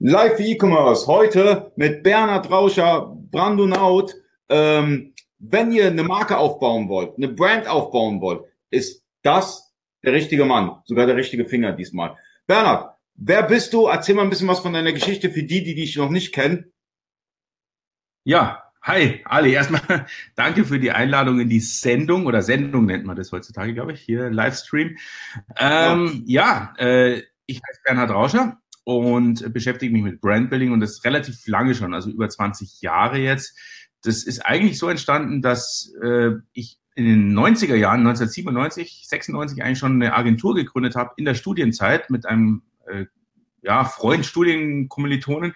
Live für E-Commerce. Heute mit Bernhard Rauscher, Brandonaut. Ähm, wenn ihr eine Marke aufbauen wollt, eine Brand aufbauen wollt, ist das der richtige Mann. Sogar der richtige Finger diesmal. Bernhard, wer bist du? Erzähl mal ein bisschen was von deiner Geschichte für die, die dich noch nicht kennen. Ja, Hi, Ali. Erstmal danke für die Einladung in die Sendung oder Sendung nennt man das heutzutage, glaube ich, hier Livestream. Ähm, ja, ja äh, ich heiße Bernhard Rauscher und beschäftige mich mit Brandbuilding und das relativ lange schon, also über 20 Jahre jetzt. Das ist eigentlich so entstanden, dass äh, ich in den 90er Jahren, 1997, 96 eigentlich schon eine Agentur gegründet habe in der Studienzeit mit einem äh, ja, Freund, Studienkommilitonen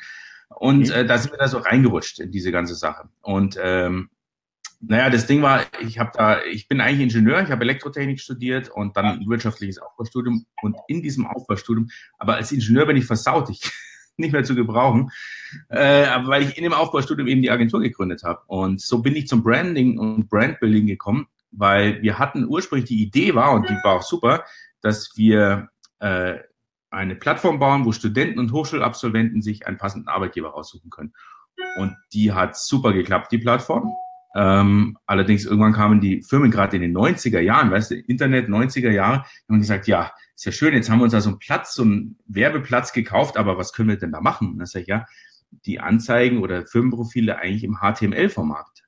und mhm. äh, da sind wir da so reingerutscht in diese ganze Sache. Und ähm, naja, das Ding war, ich habe da, ich bin eigentlich Ingenieur, ich habe Elektrotechnik studiert und dann ein wirtschaftliches Aufbaustudium und in diesem Aufbaustudium, aber als Ingenieur bin ich versaut, ich nicht mehr zu gebrauchen, äh, aber weil ich in dem Aufbaustudium eben die Agentur gegründet habe und so bin ich zum Branding und Brandbuilding gekommen, weil wir hatten ursprünglich die Idee war und die war auch super, dass wir äh, eine Plattform bauen, wo Studenten und Hochschulabsolventen sich einen passenden Arbeitgeber raussuchen können. Und die hat super geklappt, die Plattform. Ähm, allerdings irgendwann kamen die Firmen gerade in den 90er Jahren, weißt du, Internet 90er Jahre, haben gesagt, ja, ist ja schön, jetzt haben wir uns da so einen Platz, so einen Werbeplatz gekauft, aber was können wir denn da machen? Und dann sage ich, ja, die Anzeigen oder Firmenprofile eigentlich im HTML-Format.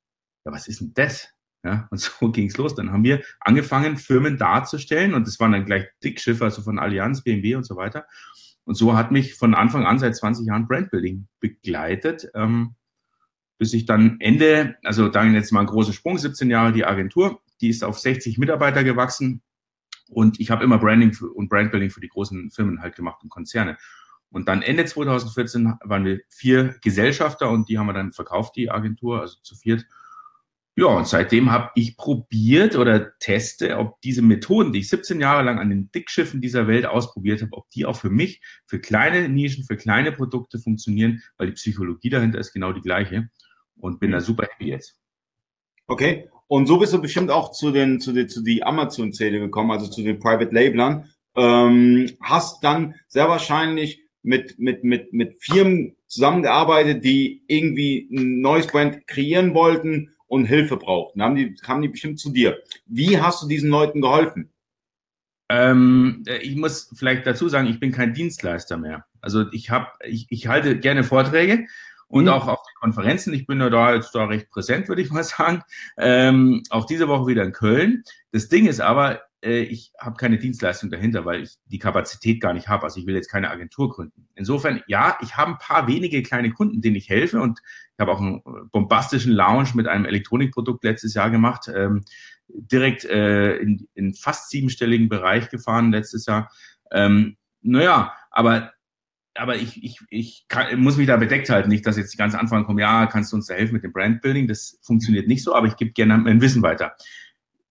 Ja, was ist denn das? Ja, und so ging's los. Dann haben wir angefangen, Firmen darzustellen und das waren dann gleich Dickschiffe, also von Allianz, BMW und so weiter. Und so hat mich von Anfang an seit 20 Jahren Brandbuilding begleitet, ähm, bis ich dann Ende, also dann jetzt mal ein großer Sprung, 17 Jahre die Agentur, die ist auf 60 Mitarbeiter gewachsen und ich habe immer Branding und Brandbuilding für die großen Firmen halt gemacht und Konzerne. Und dann Ende 2014 waren wir vier Gesellschafter und die haben wir dann verkauft, die Agentur, also zu viert. Ja, und seitdem habe ich probiert oder teste, ob diese Methoden, die ich 17 Jahre lang an den Dickschiffen dieser Welt ausprobiert habe, ob die auch für mich, für kleine Nischen, für kleine Produkte funktionieren, weil die Psychologie dahinter ist genau die gleiche. Und bin da mhm. super happy jetzt. Okay. Und so bist du bestimmt auch zu den, zu den, zu die Amazon-Zähle gekommen, also zu den Private Labelern. Ähm, hast dann sehr wahrscheinlich mit, mit, mit, mit Firmen zusammengearbeitet, die irgendwie ein neues Brand kreieren wollten und Hilfe brauchten. Haben die, kamen die bestimmt zu dir. Wie hast du diesen Leuten geholfen? Ähm, äh, ich muss vielleicht dazu sagen, ich bin kein Dienstleister mehr. Also ich habe, ich, ich halte gerne Vorträge und mhm. auch auf den Konferenzen. Ich bin ja da jetzt da recht präsent, würde ich mal sagen. Ähm, auch diese Woche wieder in Köln. Das Ding ist aber, äh, ich habe keine Dienstleistung dahinter, weil ich die Kapazität gar nicht habe. Also ich will jetzt keine Agentur gründen. Insofern, ja, ich habe ein paar wenige kleine Kunden, denen ich helfe und ich habe auch einen bombastischen Lounge mit einem Elektronikprodukt letztes Jahr gemacht, ähm, direkt äh, in, in fast siebenstelligen Bereich gefahren letztes Jahr. Ähm, naja, aber aber ich, ich, ich kann, muss mich da bedeckt halten, nicht, dass jetzt die ganze Anfang kommen, ja, kannst du uns da helfen mit dem Brandbuilding? Das funktioniert nicht so, aber ich gebe gerne mein Wissen weiter.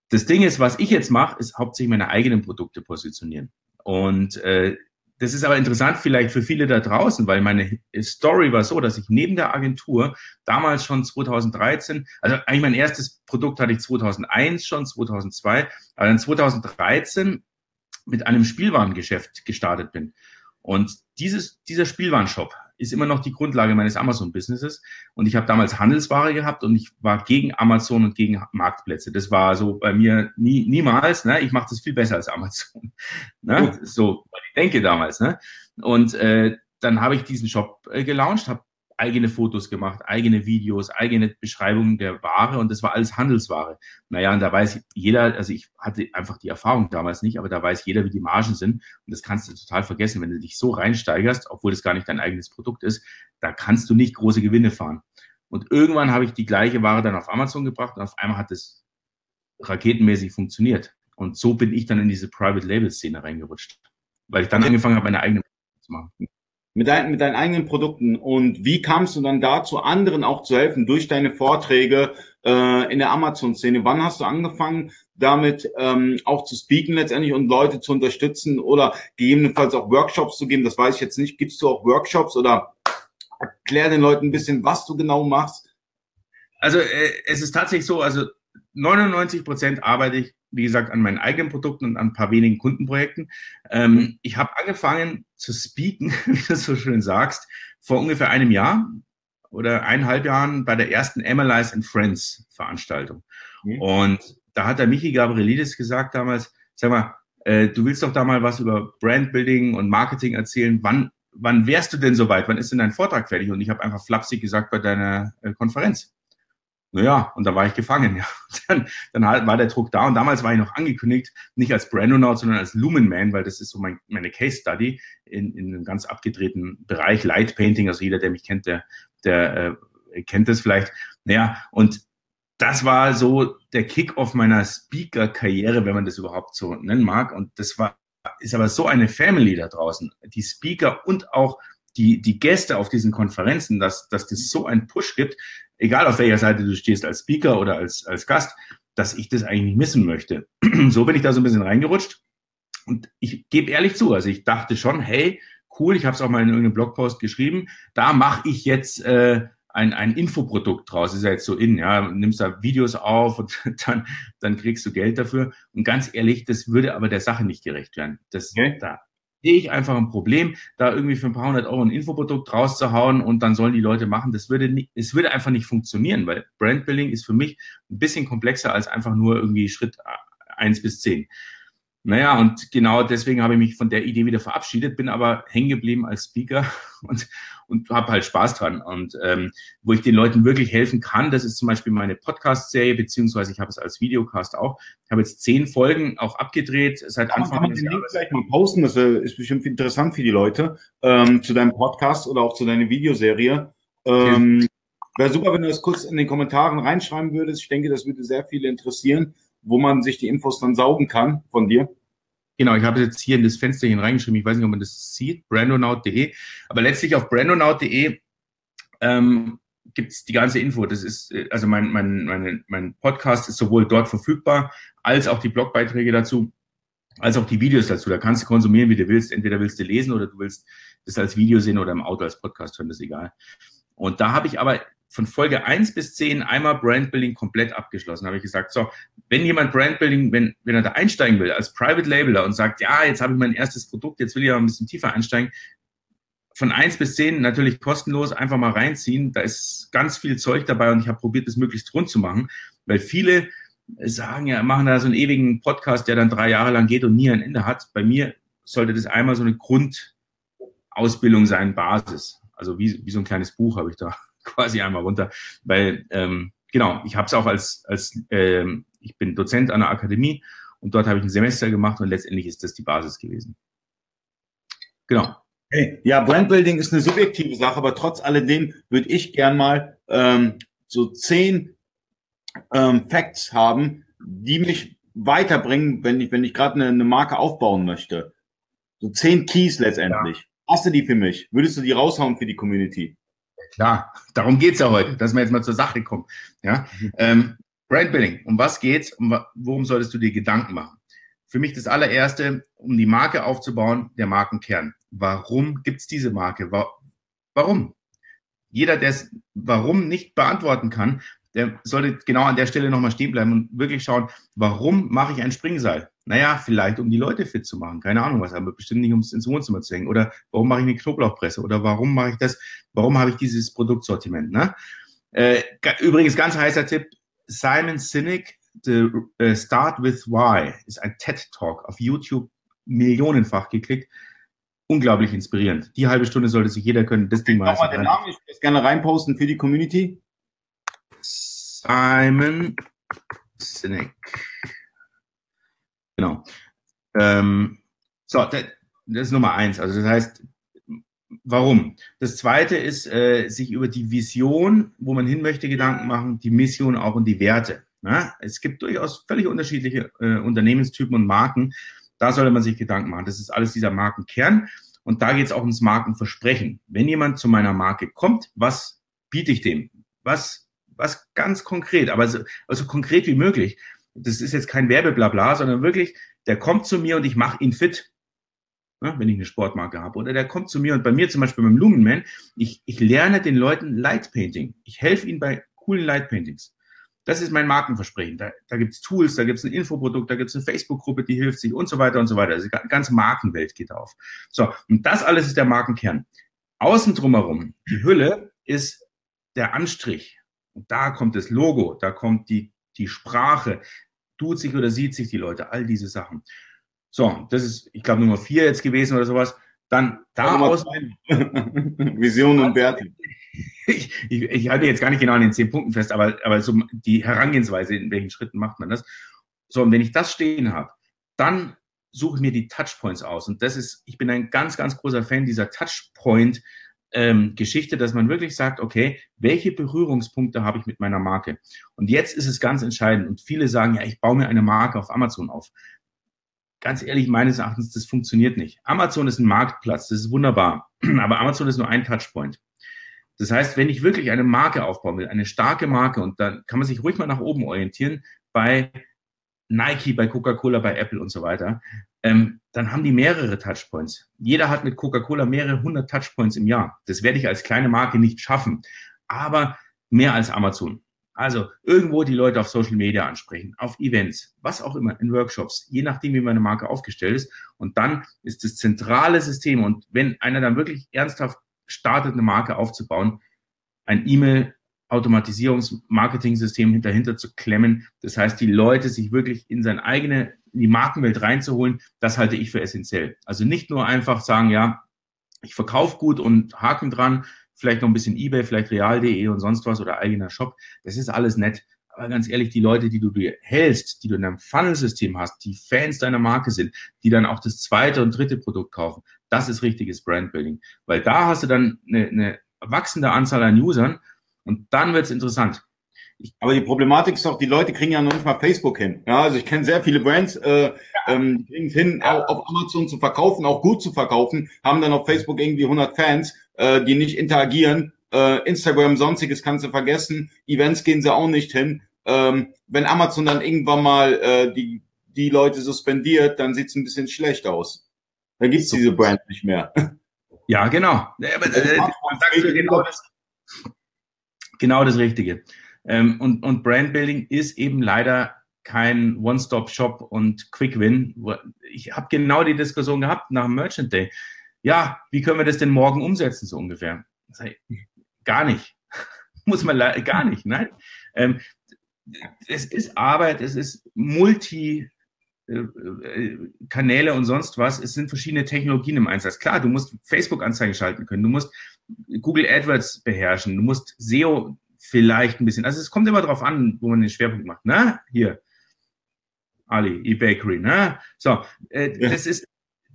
Das Ding ist, was ich jetzt mache, ist hauptsächlich meine eigenen Produkte positionieren. Und äh, das ist aber interessant vielleicht für viele da draußen, weil meine Story war so, dass ich neben der Agentur damals schon 2013, also eigentlich mein erstes Produkt hatte ich 2001 schon, 2002, aber dann 2013 mit einem Spielwarengeschäft gestartet bin. Und dieses, dieser Spielwarenshop ist immer noch die Grundlage meines Amazon-Businesses. Und ich habe damals Handelsware gehabt und ich war gegen Amazon und gegen Marktplätze. Das war so bei mir nie, niemals. Ne? Ich mache das viel besser als Amazon. Ne? So, ich denke damals. Ne? Und äh, dann habe ich diesen Shop äh, gelauncht, habe eigene Fotos gemacht, eigene Videos, eigene Beschreibungen der Ware und das war alles Handelsware. Naja, und da weiß jeder, also ich hatte einfach die Erfahrung damals nicht, aber da weiß jeder, wie die Margen sind und das kannst du total vergessen, wenn du dich so reinsteigerst, obwohl das gar nicht dein eigenes Produkt ist, da kannst du nicht große Gewinne fahren. Und irgendwann habe ich die gleiche Ware dann auf Amazon gebracht und auf einmal hat es raketenmäßig funktioniert. Und so bin ich dann in diese Private Label Szene reingerutscht, weil ich dann angefangen habe, meine eigene zu machen mit, dein, mit deinen eigenen Produkten und wie kamst du dann dazu, anderen auch zu helfen durch deine Vorträge äh, in der Amazon-Szene? Wann hast du angefangen, damit ähm, auch zu speaken letztendlich und Leute zu unterstützen oder gegebenenfalls auch Workshops zu geben? Das weiß ich jetzt nicht. Gibst du auch Workshops oder erklär den Leuten ein bisschen, was du genau machst? Also äh, es ist tatsächlich so, also 99 Prozent arbeite ich wie gesagt, an meinen eigenen Produkten und an ein paar wenigen Kundenprojekten. Ähm, ich habe angefangen zu speaken, wie du so schön sagst, vor ungefähr einem Jahr oder eineinhalb Jahren bei der ersten Analyze and Friends Veranstaltung. Mhm. Und da hat der Michi Gabrielidis gesagt damals, sag mal, äh, du willst doch da mal was über Brandbuilding und Marketing erzählen. Wann, wann wärst du denn soweit? Wann ist denn dein Vortrag fertig? Und ich habe einfach flapsig gesagt bei deiner äh, Konferenz. Naja, und da war ich gefangen. Ja. Dann, dann halt war der Druck da und damals war ich noch angekündigt, nicht als Brandonaut, sondern als Lumenman, weil das ist so mein, meine Case Study in, in einem ganz abgedrehten Bereich, Light Painting. Also jeder, der mich kennt, der, der äh, kennt das vielleicht. Naja, und das war so der Kick-off meiner Speaker-Karriere, wenn man das überhaupt so nennen mag. Und das war, ist aber so eine Family da draußen. Die Speaker und auch die, die Gäste auf diesen Konferenzen, dass, dass das so einen Push gibt, egal auf welcher Seite du stehst, als Speaker oder als, als Gast, dass ich das eigentlich nicht missen möchte. so bin ich da so ein bisschen reingerutscht. Und ich gebe ehrlich zu, also ich dachte schon, hey, cool, ich habe es auch mal in irgendeinem Blogpost geschrieben, da mache ich jetzt äh, ein, ein Infoprodukt draus. Ist ja jetzt so in, ja, nimmst da Videos auf und dann, dann kriegst du Geld dafür. Und ganz ehrlich, das würde aber der Sache nicht gerecht werden. Das, okay. da sehe ich einfach ein Problem, da irgendwie für ein paar hundert Euro ein Infoprodukt rauszuhauen und dann sollen die Leute machen. Das würde nicht, es würde einfach nicht funktionieren, weil Brandbuilding ist für mich ein bisschen komplexer als einfach nur irgendwie Schritt eins bis zehn. Naja, und genau deswegen habe ich mich von der Idee wieder verabschiedet, bin aber hängen geblieben als Speaker und, und habe halt Spaß dran. Und ähm, wo ich den Leuten wirklich helfen kann, das ist zum Beispiel meine Podcast-Serie, beziehungsweise ich habe es als Videocast auch. Ich habe jetzt zehn Folgen auch abgedreht seit kann Anfang des Jahres. gleich mal posten, das ist bestimmt interessant für die Leute, ähm, zu deinem Podcast oder auch zu deiner Videoserie. Ähm, Wäre super, wenn du das kurz in den Kommentaren reinschreiben würdest. Ich denke, das würde sehr viele interessieren wo man sich die Infos dann saugen kann von dir? Genau, ich habe jetzt hier in das Fensterchen reingeschrieben. Ich weiß nicht, ob man das sieht, brandonaut.de. Aber letztlich auf brandonaut.de ähm, gibt es die ganze Info. Das ist, also mein, mein, meine, mein Podcast ist sowohl dort verfügbar, als auch die Blogbeiträge dazu, als auch die Videos dazu. Da kannst du konsumieren, wie du willst. Entweder willst du lesen oder du willst das als Video sehen oder im Auto als Podcast hören, das ist egal. Und da habe ich aber von Folge 1 bis 10 einmal Brandbuilding komplett abgeschlossen. Da habe ich gesagt, so, wenn jemand Brandbuilding, wenn, wenn er da einsteigen will als Private Labeler und sagt, ja, jetzt habe ich mein erstes Produkt, jetzt will ich aber ein bisschen tiefer einsteigen, von 1 bis 10 natürlich kostenlos einfach mal reinziehen. Da ist ganz viel Zeug dabei und ich habe probiert, das möglichst rund zu machen, weil viele sagen ja, machen da so einen ewigen Podcast, der dann drei Jahre lang geht und nie ein Ende hat. Bei mir sollte das einmal so eine Grundausbildung sein, Basis. Also wie, wie so ein kleines Buch habe ich da quasi einmal runter, weil ähm, genau, ich habe es auch als, als ähm, ich bin Dozent an der Akademie und dort habe ich ein Semester gemacht und letztendlich ist das die Basis gewesen. Genau. Hey, ja, Brandbuilding ist eine subjektive Sache, aber trotz alledem würde ich gern mal ähm, so zehn ähm, Facts haben, die mich weiterbringen, wenn ich, wenn ich gerade eine, eine Marke aufbauen möchte. So zehn Keys letztendlich. Ja. Hast du die für mich? Würdest du die raushauen für die Community? Klar, darum geht's ja heute, dass wir jetzt mal zur Sache kommen. Ja? Mhm. Ähm, Brandbuilding, um was geht's? Um, worum solltest du dir Gedanken machen? Für mich das allererste, um die Marke aufzubauen, der Markenkern. Warum gibt's diese Marke? Warum? Jeder, der es warum nicht beantworten kann, der sollte genau an der Stelle nochmal stehen bleiben und wirklich schauen, warum mache ich ein Springseil? Naja, vielleicht um die Leute fit zu machen. Keine Ahnung was, aber bestimmt nicht, um es ins Wohnzimmer zu hängen. Oder warum mache ich eine Knoblauchpresse? Oder warum mache ich das? Warum habe ich dieses Produktsortiment? Ne? Äh, übrigens, ganz heißer Tipp, Simon Sinek, The uh, Start with Why, ist ein TED-Talk auf YouTube millionenfach geklickt. Unglaublich inspirierend. Die halbe Stunde sollte sich jeder können. Das Ding mal. den Namen, ich würde das gerne reinposten für die Community. Simon Sinek. Genau. Ähm, so, das, ist Nummer eins. Also das heißt, warum? Das zweite ist, äh, sich über die Vision, wo man hin möchte, Gedanken machen, die Mission auch und die Werte. Ja? Es gibt durchaus völlig unterschiedliche äh, Unternehmenstypen und Marken. Da sollte man sich Gedanken machen. Das ist alles dieser Markenkern. Und da geht es auch ums Markenversprechen. Wenn jemand zu meiner Marke kommt, was biete ich dem? Was, was ganz konkret, aber so also konkret wie möglich das ist jetzt kein Werbeblabla, sondern wirklich, der kommt zu mir und ich mache ihn fit, ne, wenn ich eine Sportmarke habe. Oder der kommt zu mir und bei mir zum Beispiel beim Lumenman, ich, ich lerne den Leuten Light Painting. Ich helfe ihnen bei coolen Light Paintings. Das ist mein Markenversprechen. Da, da gibt es Tools, da gibt es ein Infoprodukt, da gibt es eine Facebook-Gruppe, die hilft sich und so weiter und so weiter. Also die ganze Markenwelt geht auf. So, und das alles ist der Markenkern. Außen drumherum, die Hülle ist der Anstrich. Und da kommt das Logo, da kommt die, die Sprache, tut sich oder sieht sich die Leute, all diese Sachen. So, das ist, ich glaube, Nummer vier jetzt gewesen oder sowas. Dann daraus. Vision und Werte. Ich, ich, ich, halte jetzt gar nicht genau an den zehn Punkten fest, aber, aber so die Herangehensweise, in welchen Schritten macht man das. So, und wenn ich das stehen habe, dann suche ich mir die Touchpoints aus. Und das ist, ich bin ein ganz, ganz großer Fan dieser Touchpoint ähm, Geschichte, dass man wirklich sagt, okay, welche Berührungspunkte habe ich mit meiner Marke? Und jetzt ist es ganz entscheidend. Und viele sagen, ja, ich baue mir eine Marke auf Amazon auf. Ganz ehrlich, meines Erachtens, das funktioniert nicht. Amazon ist ein Marktplatz, das ist wunderbar. Aber Amazon ist nur ein Touchpoint. Das heißt, wenn ich wirklich eine Marke aufbauen will, eine starke Marke, und dann kann man sich ruhig mal nach oben orientieren, bei Nike, bei Coca-Cola, bei Apple und so weiter, ähm, dann haben die mehrere Touchpoints. Jeder hat mit Coca-Cola mehrere hundert Touchpoints im Jahr. Das werde ich als kleine Marke nicht schaffen, aber mehr als Amazon. Also irgendwo die Leute auf Social Media ansprechen, auf Events, was auch immer, in Workshops, je nachdem, wie meine Marke aufgestellt ist. Und dann ist das zentrale System. Und wenn einer dann wirklich ernsthaft startet, eine Marke aufzubauen, ein E-Mail Automatisierungs-Marketing-System dahinter zu klemmen. Das heißt, die Leute sich wirklich in seine eigene, in die Markenwelt reinzuholen, das halte ich für essentiell. Also nicht nur einfach sagen, ja, ich verkaufe gut und Haken dran, vielleicht noch ein bisschen eBay, vielleicht real.de und sonst was oder eigener Shop. Das ist alles nett. Aber ganz ehrlich, die Leute, die du dir hältst, die du in deinem Funnel-System hast, die Fans deiner Marke sind, die dann auch das zweite und dritte Produkt kaufen, das ist richtiges Brandbuilding. Weil da hast du dann eine, eine wachsende Anzahl an Usern und dann wird's interessant. Aber die Problematik ist doch, die Leute kriegen ja noch nicht mal Facebook hin. Ja, also ich kenne sehr viele Brands, äh, ja. ähm, die kriegen es hin, ja. auf Amazon zu verkaufen, auch gut zu verkaufen, haben dann auf Facebook irgendwie 100 Fans, äh, die nicht interagieren. Äh, Instagram, sonstiges kannst du vergessen. Events gehen sie auch nicht hin. Ähm, wenn Amazon dann irgendwann mal äh, die, die Leute suspendiert, dann sieht's ein bisschen schlecht aus. Dann gibt's so. diese Brand nicht mehr. Ja, genau. Aber, äh, genau das genau das Richtige. Ähm, und, und Brandbuilding ist eben leider kein One-Stop-Shop und Quick-Win. Ich habe genau die Diskussion gehabt nach dem Merchant Day. Ja, wie können wir das denn morgen umsetzen, so ungefähr? Gar nicht. Muss man gar nicht, nein. Ähm, es ist Arbeit, es ist Multi, Kanäle und sonst was. Es sind verschiedene Technologien im Einsatz. Klar, du musst Facebook-Anzeigen schalten können, du musst Google AdWords beherrschen, du musst SEO vielleicht ein bisschen. Also es kommt immer darauf an, wo man den Schwerpunkt macht. Na, hier, Ali, eBakery, ne? So, äh, ja. das ist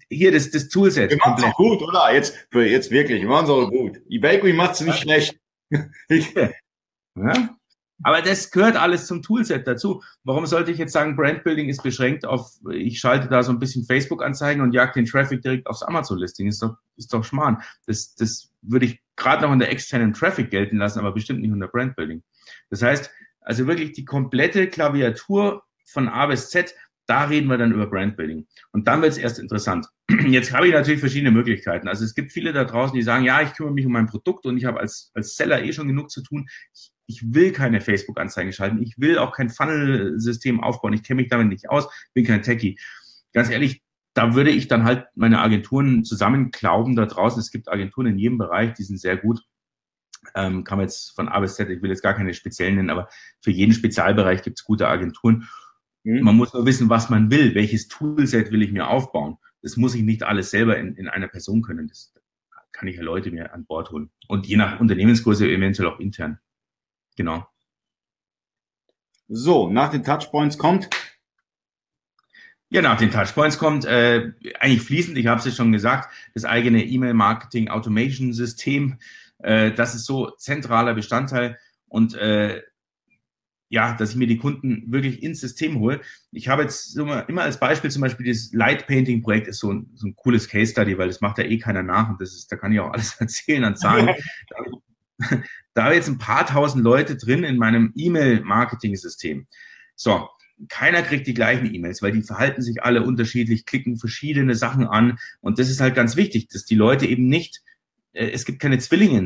hier das, das Toolset. Wir machen es gut, oder? Jetzt, jetzt wirklich, wir machen es auch gut. eBakery macht es nicht schlecht. ja? Aber das gehört alles zum Toolset dazu. Warum sollte ich jetzt sagen, Brandbuilding ist beschränkt auf, ich schalte da so ein bisschen Facebook-Anzeigen und jag den Traffic direkt aufs Amazon-Listing? Ist doch, ist doch Schmarrn. Das, das würde ich gerade noch in der externen Traffic gelten lassen, aber bestimmt nicht unter Brandbuilding. Das heißt, also wirklich die komplette Klaviatur von A bis Z, da reden wir dann über Brandbuilding. Und dann wird es erst interessant. Jetzt habe ich natürlich verschiedene Möglichkeiten. Also es gibt viele da draußen, die sagen, ja, ich kümmere mich um mein Produkt und ich habe als, als Seller eh schon genug zu tun. Ich ich will keine Facebook-Anzeigen schalten, ich will auch kein Funnel-System aufbauen, ich kenne mich damit nicht aus, bin kein Techie. Ganz ehrlich, da würde ich dann halt meine Agenturen zusammenklauben da draußen. Es gibt Agenturen in jedem Bereich, die sind sehr gut. Ähm, kann man jetzt von A bis Z, ich will jetzt gar keine speziellen nennen, aber für jeden Spezialbereich gibt es gute Agenturen. Mhm. Man muss nur wissen, was man will, welches Toolset will ich mir aufbauen. Das muss ich nicht alles selber in, in einer Person können. Das kann ich ja Leute mir an Bord holen. Und je nach Unternehmensgröße eventuell auch intern. Genau. So, nach den Touchpoints kommt. Ja, nach den Touchpoints kommt äh, eigentlich fließend, ich habe es ja schon gesagt, das eigene E-Mail-Marketing-Automation-System. Äh, das ist so zentraler Bestandteil und äh, ja, dass ich mir die Kunden wirklich ins System hole. Ich habe jetzt immer, immer als Beispiel zum Beispiel das Light Painting Projekt ist so ein, so ein cooles Case Study, weil das macht ja eh keiner nach und das ist, da kann ich auch alles erzählen an Zahlen. jetzt ein paar tausend Leute drin in meinem E-Mail-Marketing-System. So, keiner kriegt die gleichen E-Mails, weil die verhalten sich alle unterschiedlich, klicken verschiedene Sachen an. Und das ist halt ganz wichtig, dass die Leute eben nicht äh, es gibt keine Zwillinge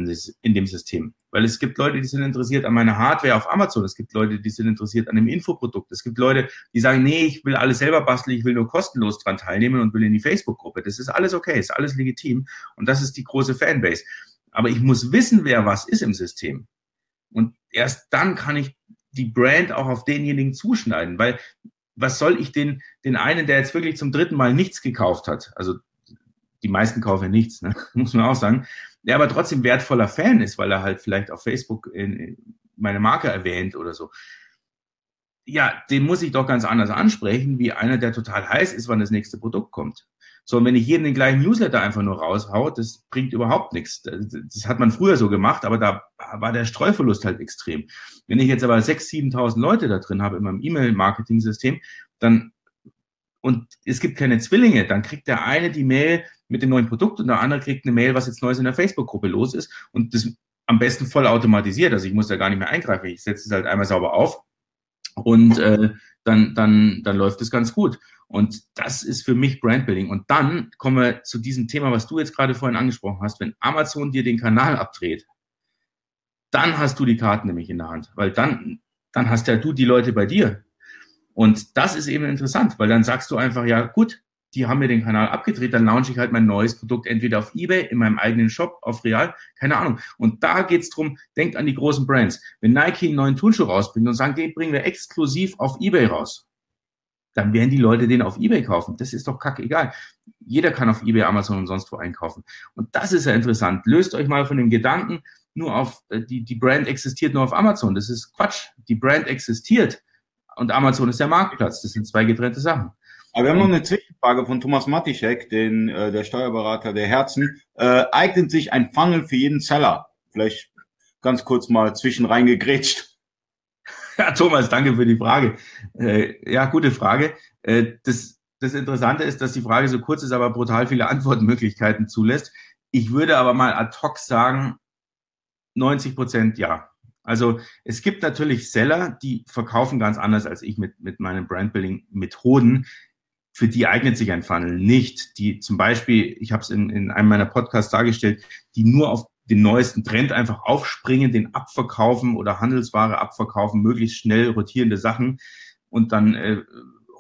in, dem System, weil es gibt Leute, die sind interessiert an meiner Hardware auf Amazon, es gibt Leute, die sind interessiert an dem Infoprodukt, es gibt Leute, die sagen, nee, ich will alles selber basteln, ich will nur kostenlos dran teilnehmen und will in die Facebook-Gruppe. Das ist alles okay, ist alles legitim und das ist die große Fanbase. Aber ich muss wissen, wer was ist im System. Und erst dann kann ich die Brand auch auf denjenigen zuschneiden, weil was soll ich den, den einen, der jetzt wirklich zum dritten Mal nichts gekauft hat, also die meisten kaufen nichts, ne? muss man auch sagen, der aber trotzdem wertvoller Fan ist, weil er halt vielleicht auf Facebook in, in meine Marke erwähnt oder so. Ja, den muss ich doch ganz anders ansprechen, wie einer, der total heiß ist, wann das nächste Produkt kommt. So, und wenn ich jeden den gleichen Newsletter einfach nur raushaue, das bringt überhaupt nichts. Das, das hat man früher so gemacht, aber da war der Streuverlust halt extrem. Wenn ich jetzt aber 6.000, 7.000 Leute da drin habe in meinem E-Mail-Marketing-System, dann und es gibt keine Zwillinge, dann kriegt der eine die Mail mit dem neuen Produkt und der andere kriegt eine Mail, was jetzt Neues in der Facebook-Gruppe los ist und das am besten voll automatisiert. Also ich muss da gar nicht mehr eingreifen. Ich setze es halt einmal sauber auf und äh, dann, dann, dann läuft es ganz gut. Und das ist für mich Brandbuilding. Und dann kommen wir zu diesem Thema, was du jetzt gerade vorhin angesprochen hast. Wenn Amazon dir den Kanal abdreht, dann hast du die Karten nämlich in der Hand, weil dann, dann hast ja du die Leute bei dir. Und das ist eben interessant, weil dann sagst du einfach, ja gut, die haben mir den Kanal abgedreht, dann launche ich halt mein neues Produkt entweder auf Ebay, in meinem eigenen Shop, auf Real, keine Ahnung. Und da geht's drum, denkt an die großen Brands. Wenn Nike einen neuen Turnschuh rausbringt und sagt, den bringen wir exklusiv auf Ebay raus, dann werden die Leute den auf Ebay kaufen. Das ist doch kackegal. Jeder kann auf Ebay, Amazon und sonst wo einkaufen. Und das ist ja interessant. Löst euch mal von dem Gedanken, nur auf, äh, die, die Brand existiert nur auf Amazon. Das ist Quatsch. Die Brand existiert und Amazon ist der Marktplatz. Das sind zwei getrennte Sachen. Aber wir haben noch eine Zwischenfrage von Thomas Matischek, den, äh, der Steuerberater der Herzen. Äh, eignet sich ein Funnel für jeden Seller? Vielleicht ganz kurz mal zwischen reingegrätscht. Ja, Thomas, danke für die Frage. Äh, ja, gute Frage. Äh, das, das Interessante ist, dass die Frage so kurz ist, aber brutal viele Antwortmöglichkeiten zulässt. Ich würde aber mal ad hoc sagen, 90 Prozent ja. Also es gibt natürlich Seller, die verkaufen ganz anders als ich mit, mit meinen Brandbuilding-Methoden. Für die eignet sich ein Funnel nicht. Die zum Beispiel, ich habe es in, in einem meiner Podcasts dargestellt, die nur auf den neuesten Trend einfach aufspringen, den abverkaufen oder Handelsware abverkaufen, möglichst schnell rotierende Sachen und dann äh,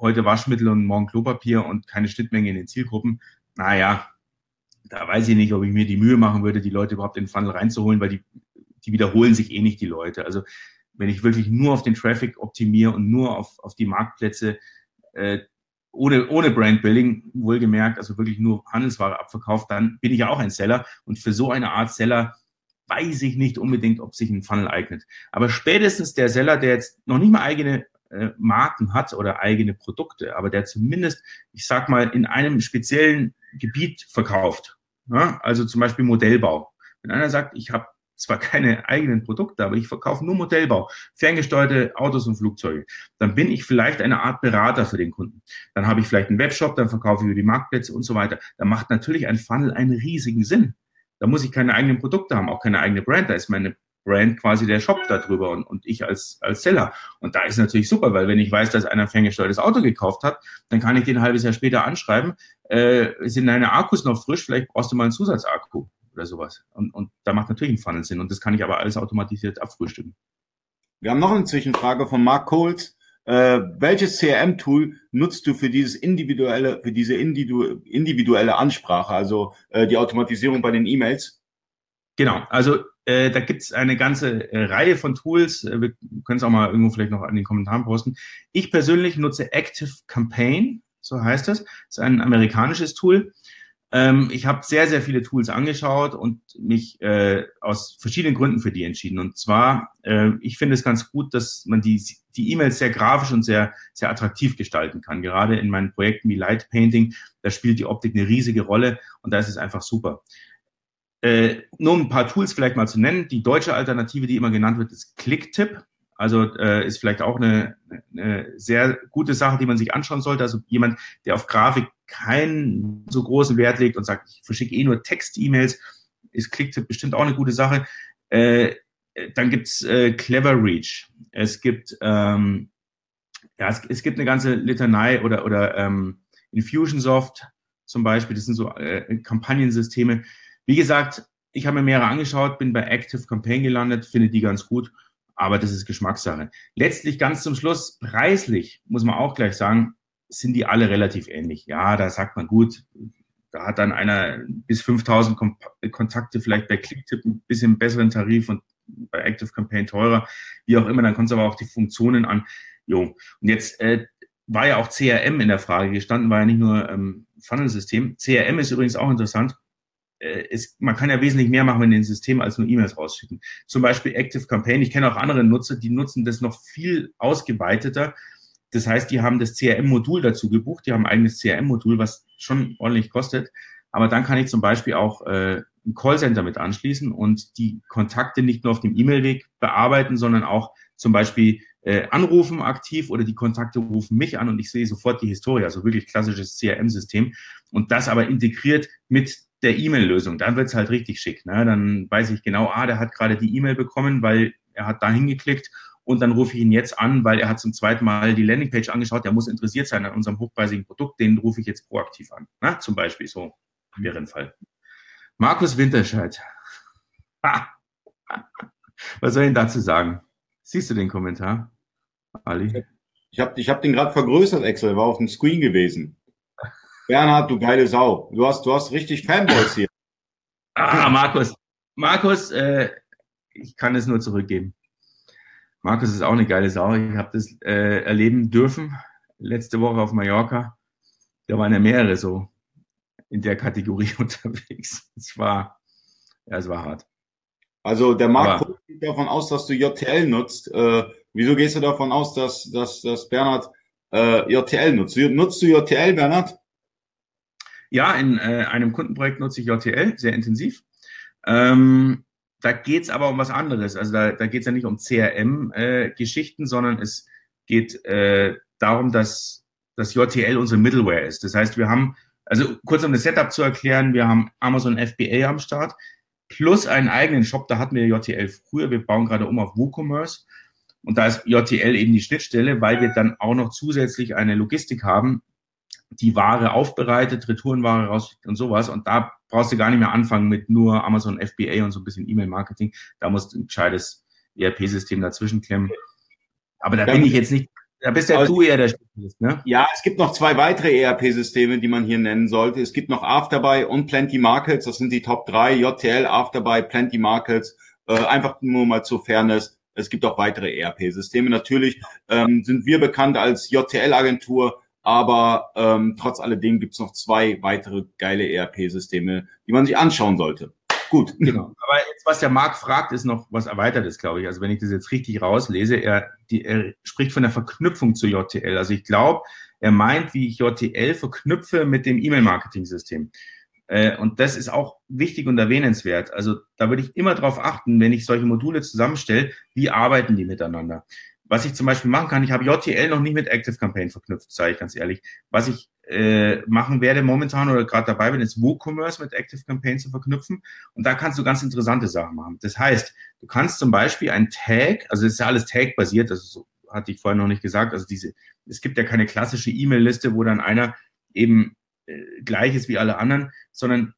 heute Waschmittel und morgen Klopapier und keine Schnittmenge in den Zielgruppen. Naja, da weiß ich nicht, ob ich mir die Mühe machen würde, die Leute überhaupt in den Funnel reinzuholen, weil die, die wiederholen sich eh nicht, die Leute. Also wenn ich wirklich nur auf den Traffic optimiere und nur auf, auf die Marktplätze, äh, ohne, ohne Brandbuilding, wohlgemerkt, also wirklich nur Handelsware abverkauft, dann bin ich ja auch ein Seller. Und für so eine Art Seller weiß ich nicht unbedingt, ob sich ein Funnel eignet. Aber spätestens der Seller, der jetzt noch nicht mal eigene äh, Marken hat oder eigene Produkte, aber der zumindest, ich sag mal, in einem speziellen Gebiet verkauft. Ja? Also zum Beispiel Modellbau. Wenn einer sagt, ich habe zwar keine eigenen Produkte, aber ich verkaufe nur Modellbau, ferngesteuerte Autos und Flugzeuge. Dann bin ich vielleicht eine Art Berater für den Kunden. Dann habe ich vielleicht einen Webshop, dann verkaufe ich über die Marktplätze und so weiter. Da macht natürlich ein Funnel einen riesigen Sinn. Da muss ich keine eigenen Produkte haben, auch keine eigene Brand. Da ist meine Brand quasi der Shop darüber und, und ich als, als Seller. Und da ist natürlich super, weil wenn ich weiß, dass einer ein ferngesteuertes Auto gekauft hat, dann kann ich den ein halbes Jahr später anschreiben, äh, sind deine Akkus noch frisch, vielleicht brauchst du mal einen Zusatzakku oder sowas. Und, und da macht natürlich ein Funnel Sinn und das kann ich aber alles automatisiert abfrühstücken. Wir haben noch eine Zwischenfrage von Mark Coles. Äh, welches CRM-Tool nutzt du für dieses individuelle, für diese individuelle Ansprache, also äh, die Automatisierung bei den E-Mails? Genau, also äh, da gibt's eine ganze äh, Reihe von Tools. Äh, wir können es auch mal irgendwo vielleicht noch in den Kommentaren posten. Ich persönlich nutze Active Campaign, so heißt es. Das ist ein amerikanisches Tool. Ähm, ich habe sehr, sehr viele Tools angeschaut und mich äh, aus verschiedenen Gründen für die entschieden. Und zwar, äh, ich finde es ganz gut, dass man die die E-Mails sehr grafisch und sehr, sehr attraktiv gestalten kann. Gerade in meinen Projekten wie Light Painting, da spielt die Optik eine riesige Rolle und da ist es einfach super. Äh, nur ein paar Tools vielleicht mal zu nennen. Die deutsche Alternative, die immer genannt wird, ist Clicktip. Also äh, ist vielleicht auch eine, eine sehr gute Sache, die man sich anschauen sollte. Also jemand, der auf Grafik keinen so großen Wert legt und sagt, ich verschicke eh nur Text-E-Mails, ist Clicktip bestimmt auch eine gute Sache. Äh, dann gibt's äh, Clever Reach. Es gibt ähm, ja, es, es gibt eine ganze Litanei oder oder ähm, Infusionsoft zum Beispiel. Das sind so äh, Kampagnensysteme. Wie gesagt, ich habe mir mehrere angeschaut, bin bei Active Campaign gelandet, finde die ganz gut, aber das ist Geschmackssache. Letztlich ganz zum Schluss, preislich, muss man auch gleich sagen, sind die alle relativ ähnlich. Ja, da sagt man gut, da hat dann einer bis 5000 Kontakte vielleicht bei Clicktip ein bisschen besseren Tarif und bei Active Campaign teurer, wie auch immer, dann kommt es aber auch die Funktionen an. Jo. Und jetzt äh, war ja auch CRM in der Frage gestanden, war ja nicht nur ähm, Funnel-System. CRM ist übrigens auch interessant. Äh, ist, man kann ja wesentlich mehr machen in den System als nur E-Mails rausschicken. Zum Beispiel Active Campaign. Ich kenne auch andere Nutzer, die nutzen das noch viel ausgeweiteter. Das heißt, die haben das CRM-Modul dazu gebucht, die haben ein eigenes CRM-Modul, was schon ordentlich kostet. Aber dann kann ich zum Beispiel auch äh, ein Callcenter mit anschließen und die Kontakte nicht nur auf dem E-Mail-Weg bearbeiten, sondern auch zum Beispiel äh, anrufen aktiv oder die Kontakte rufen mich an und ich sehe sofort die Historie, also wirklich klassisches CRM-System und das aber integriert mit der E-Mail-Lösung. Dann wird's halt richtig schick. Ne? Dann weiß ich genau, ah, der hat gerade die E-Mail bekommen, weil er hat da hingeklickt und dann rufe ich ihn jetzt an, weil er hat zum zweiten Mal die Landingpage angeschaut, der muss interessiert sein an unserem hochpreisigen Produkt, den rufe ich jetzt proaktiv an. Na, zum Beispiel so wäre ein Fall. Markus Winterscheid. Ha. Was soll ich dazu sagen? Siehst du den Kommentar, Ali? Ich habe ich hab den gerade vergrößert, Excel, war auf dem Screen gewesen. Bernhard, du geile Sau. Du hast, du hast richtig Fanboys hier. Ah, Markus. Markus, äh, ich kann es nur zurückgeben. Markus ist auch eine geile Sau. Ich habe das äh, erleben dürfen letzte Woche auf Mallorca. Da waren ja mehrere so in der Kategorie unterwegs. Es war, ja, es war hart. Also der Markt geht davon aus, dass du JTL nutzt. Äh, wieso gehst du davon aus, dass, dass, dass Bernhard äh, JTL nutzt? Nutzt du JTL, Bernhard? Ja, in äh, einem Kundenprojekt nutze ich JTL sehr intensiv. Ähm, da geht's aber um was anderes. Also da, da geht's ja nicht um CRM-Geschichten, äh, sondern es geht äh, darum, dass das JTL unsere Middleware ist. Das heißt, wir haben, also kurz um das Setup zu erklären, wir haben Amazon FBA am Start plus einen eigenen Shop. Da hatten wir JTL früher. Wir bauen gerade um auf WooCommerce. Und da ist JTL eben die Schnittstelle, weil wir dann auch noch zusätzlich eine Logistik haben, die Ware aufbereitet, Retourenware rausschickt und sowas. Und da brauchst du gar nicht mehr anfangen mit nur Amazon FBA und so ein bisschen E-Mail-Marketing. Da musst du ein gescheites ERP-System dazwischen klemmen. Aber da bin ich jetzt nicht, da bist ja du eher der Spezialist, ne? Ja, es gibt noch zwei weitere ERP-Systeme, die man hier nennen sollte. Es gibt noch Afterbuy und Plenty Markets. Das sind die Top 3. JTL, Afterbuy, Plenty Markets. Äh, einfach nur mal zur Fairness. Es gibt auch weitere ERP-Systeme. Natürlich ähm, sind wir bekannt als JTL-Agentur aber ähm, trotz alledem gibt es noch zwei weitere geile ERP-Systeme, die man sich anschauen sollte. Gut. Genau. Aber jetzt, was der Marc fragt, ist noch was Erweitertes, glaube ich. Also wenn ich das jetzt richtig rauslese, er, die, er spricht von der Verknüpfung zu JTL. Also ich glaube, er meint, wie ich JTL verknüpfe mit dem E-Mail-Marketing-System. Äh, und das ist auch wichtig und erwähnenswert. Also da würde ich immer darauf achten, wenn ich solche Module zusammenstelle, wie arbeiten die miteinander. Was ich zum Beispiel machen kann, ich habe JTL noch nicht mit Active Campaign verknüpft, sage ich ganz ehrlich. Was ich äh, machen werde momentan oder gerade dabei bin, ist WooCommerce mit Active Campaign zu verknüpfen. Und da kannst du ganz interessante Sachen machen. Das heißt, du kannst zum Beispiel ein Tag, also es ist ja alles Tag-basiert, das so, hatte ich vorher noch nicht gesagt, also diese, es gibt ja keine klassische E-Mail-Liste, wo dann einer eben äh, gleich ist wie alle anderen, sondern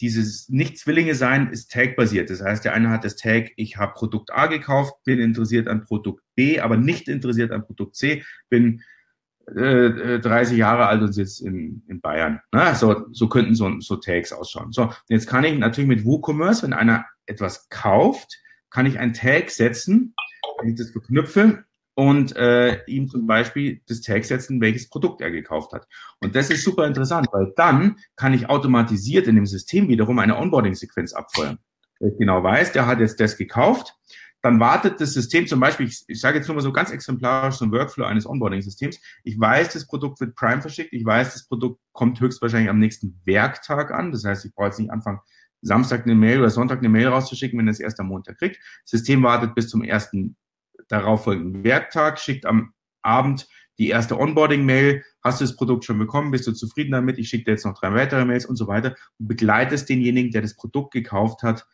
dieses Nicht-Zwillinge sein ist Tag-basiert. Das heißt, der eine hat das Tag, ich habe Produkt A gekauft, bin interessiert an Produkt B, aber nicht interessiert an Produkt C, bin äh, 30 äh, Jahre alt und sitze in, in Bayern. Na, so, so könnten so, so Tags ausschauen. So, jetzt kann ich natürlich mit WooCommerce, wenn einer etwas kauft, kann ich ein Tag setzen, wenn ich das verknüpfe und äh, ihm zum Beispiel das Tag setzen, welches Produkt er gekauft hat. Und das ist super interessant, weil dann kann ich automatisiert in dem System wiederum eine Onboarding-Sequenz abfeuern. Wenn ich genau weiß, der hat jetzt das gekauft, dann wartet das System zum Beispiel, ich, ich sage jetzt nur mal so ganz exemplarisch ein Workflow eines Onboarding-Systems. Ich weiß, das Produkt wird Prime verschickt, ich weiß, das Produkt kommt höchstwahrscheinlich am nächsten Werktag an. Das heißt, ich brauche jetzt nicht anfangen, Samstag eine Mail oder Sonntag eine Mail rauszuschicken, wenn es erst am Montag kriegt. Das System wartet bis zum ersten darauffolgenden Werktag, schickt am Abend die erste Onboarding-Mail, hast du das Produkt schon bekommen, bist du zufrieden damit, ich schicke dir jetzt noch drei weitere Mails und so weiter und begleitest denjenigen, der das Produkt gekauft hat,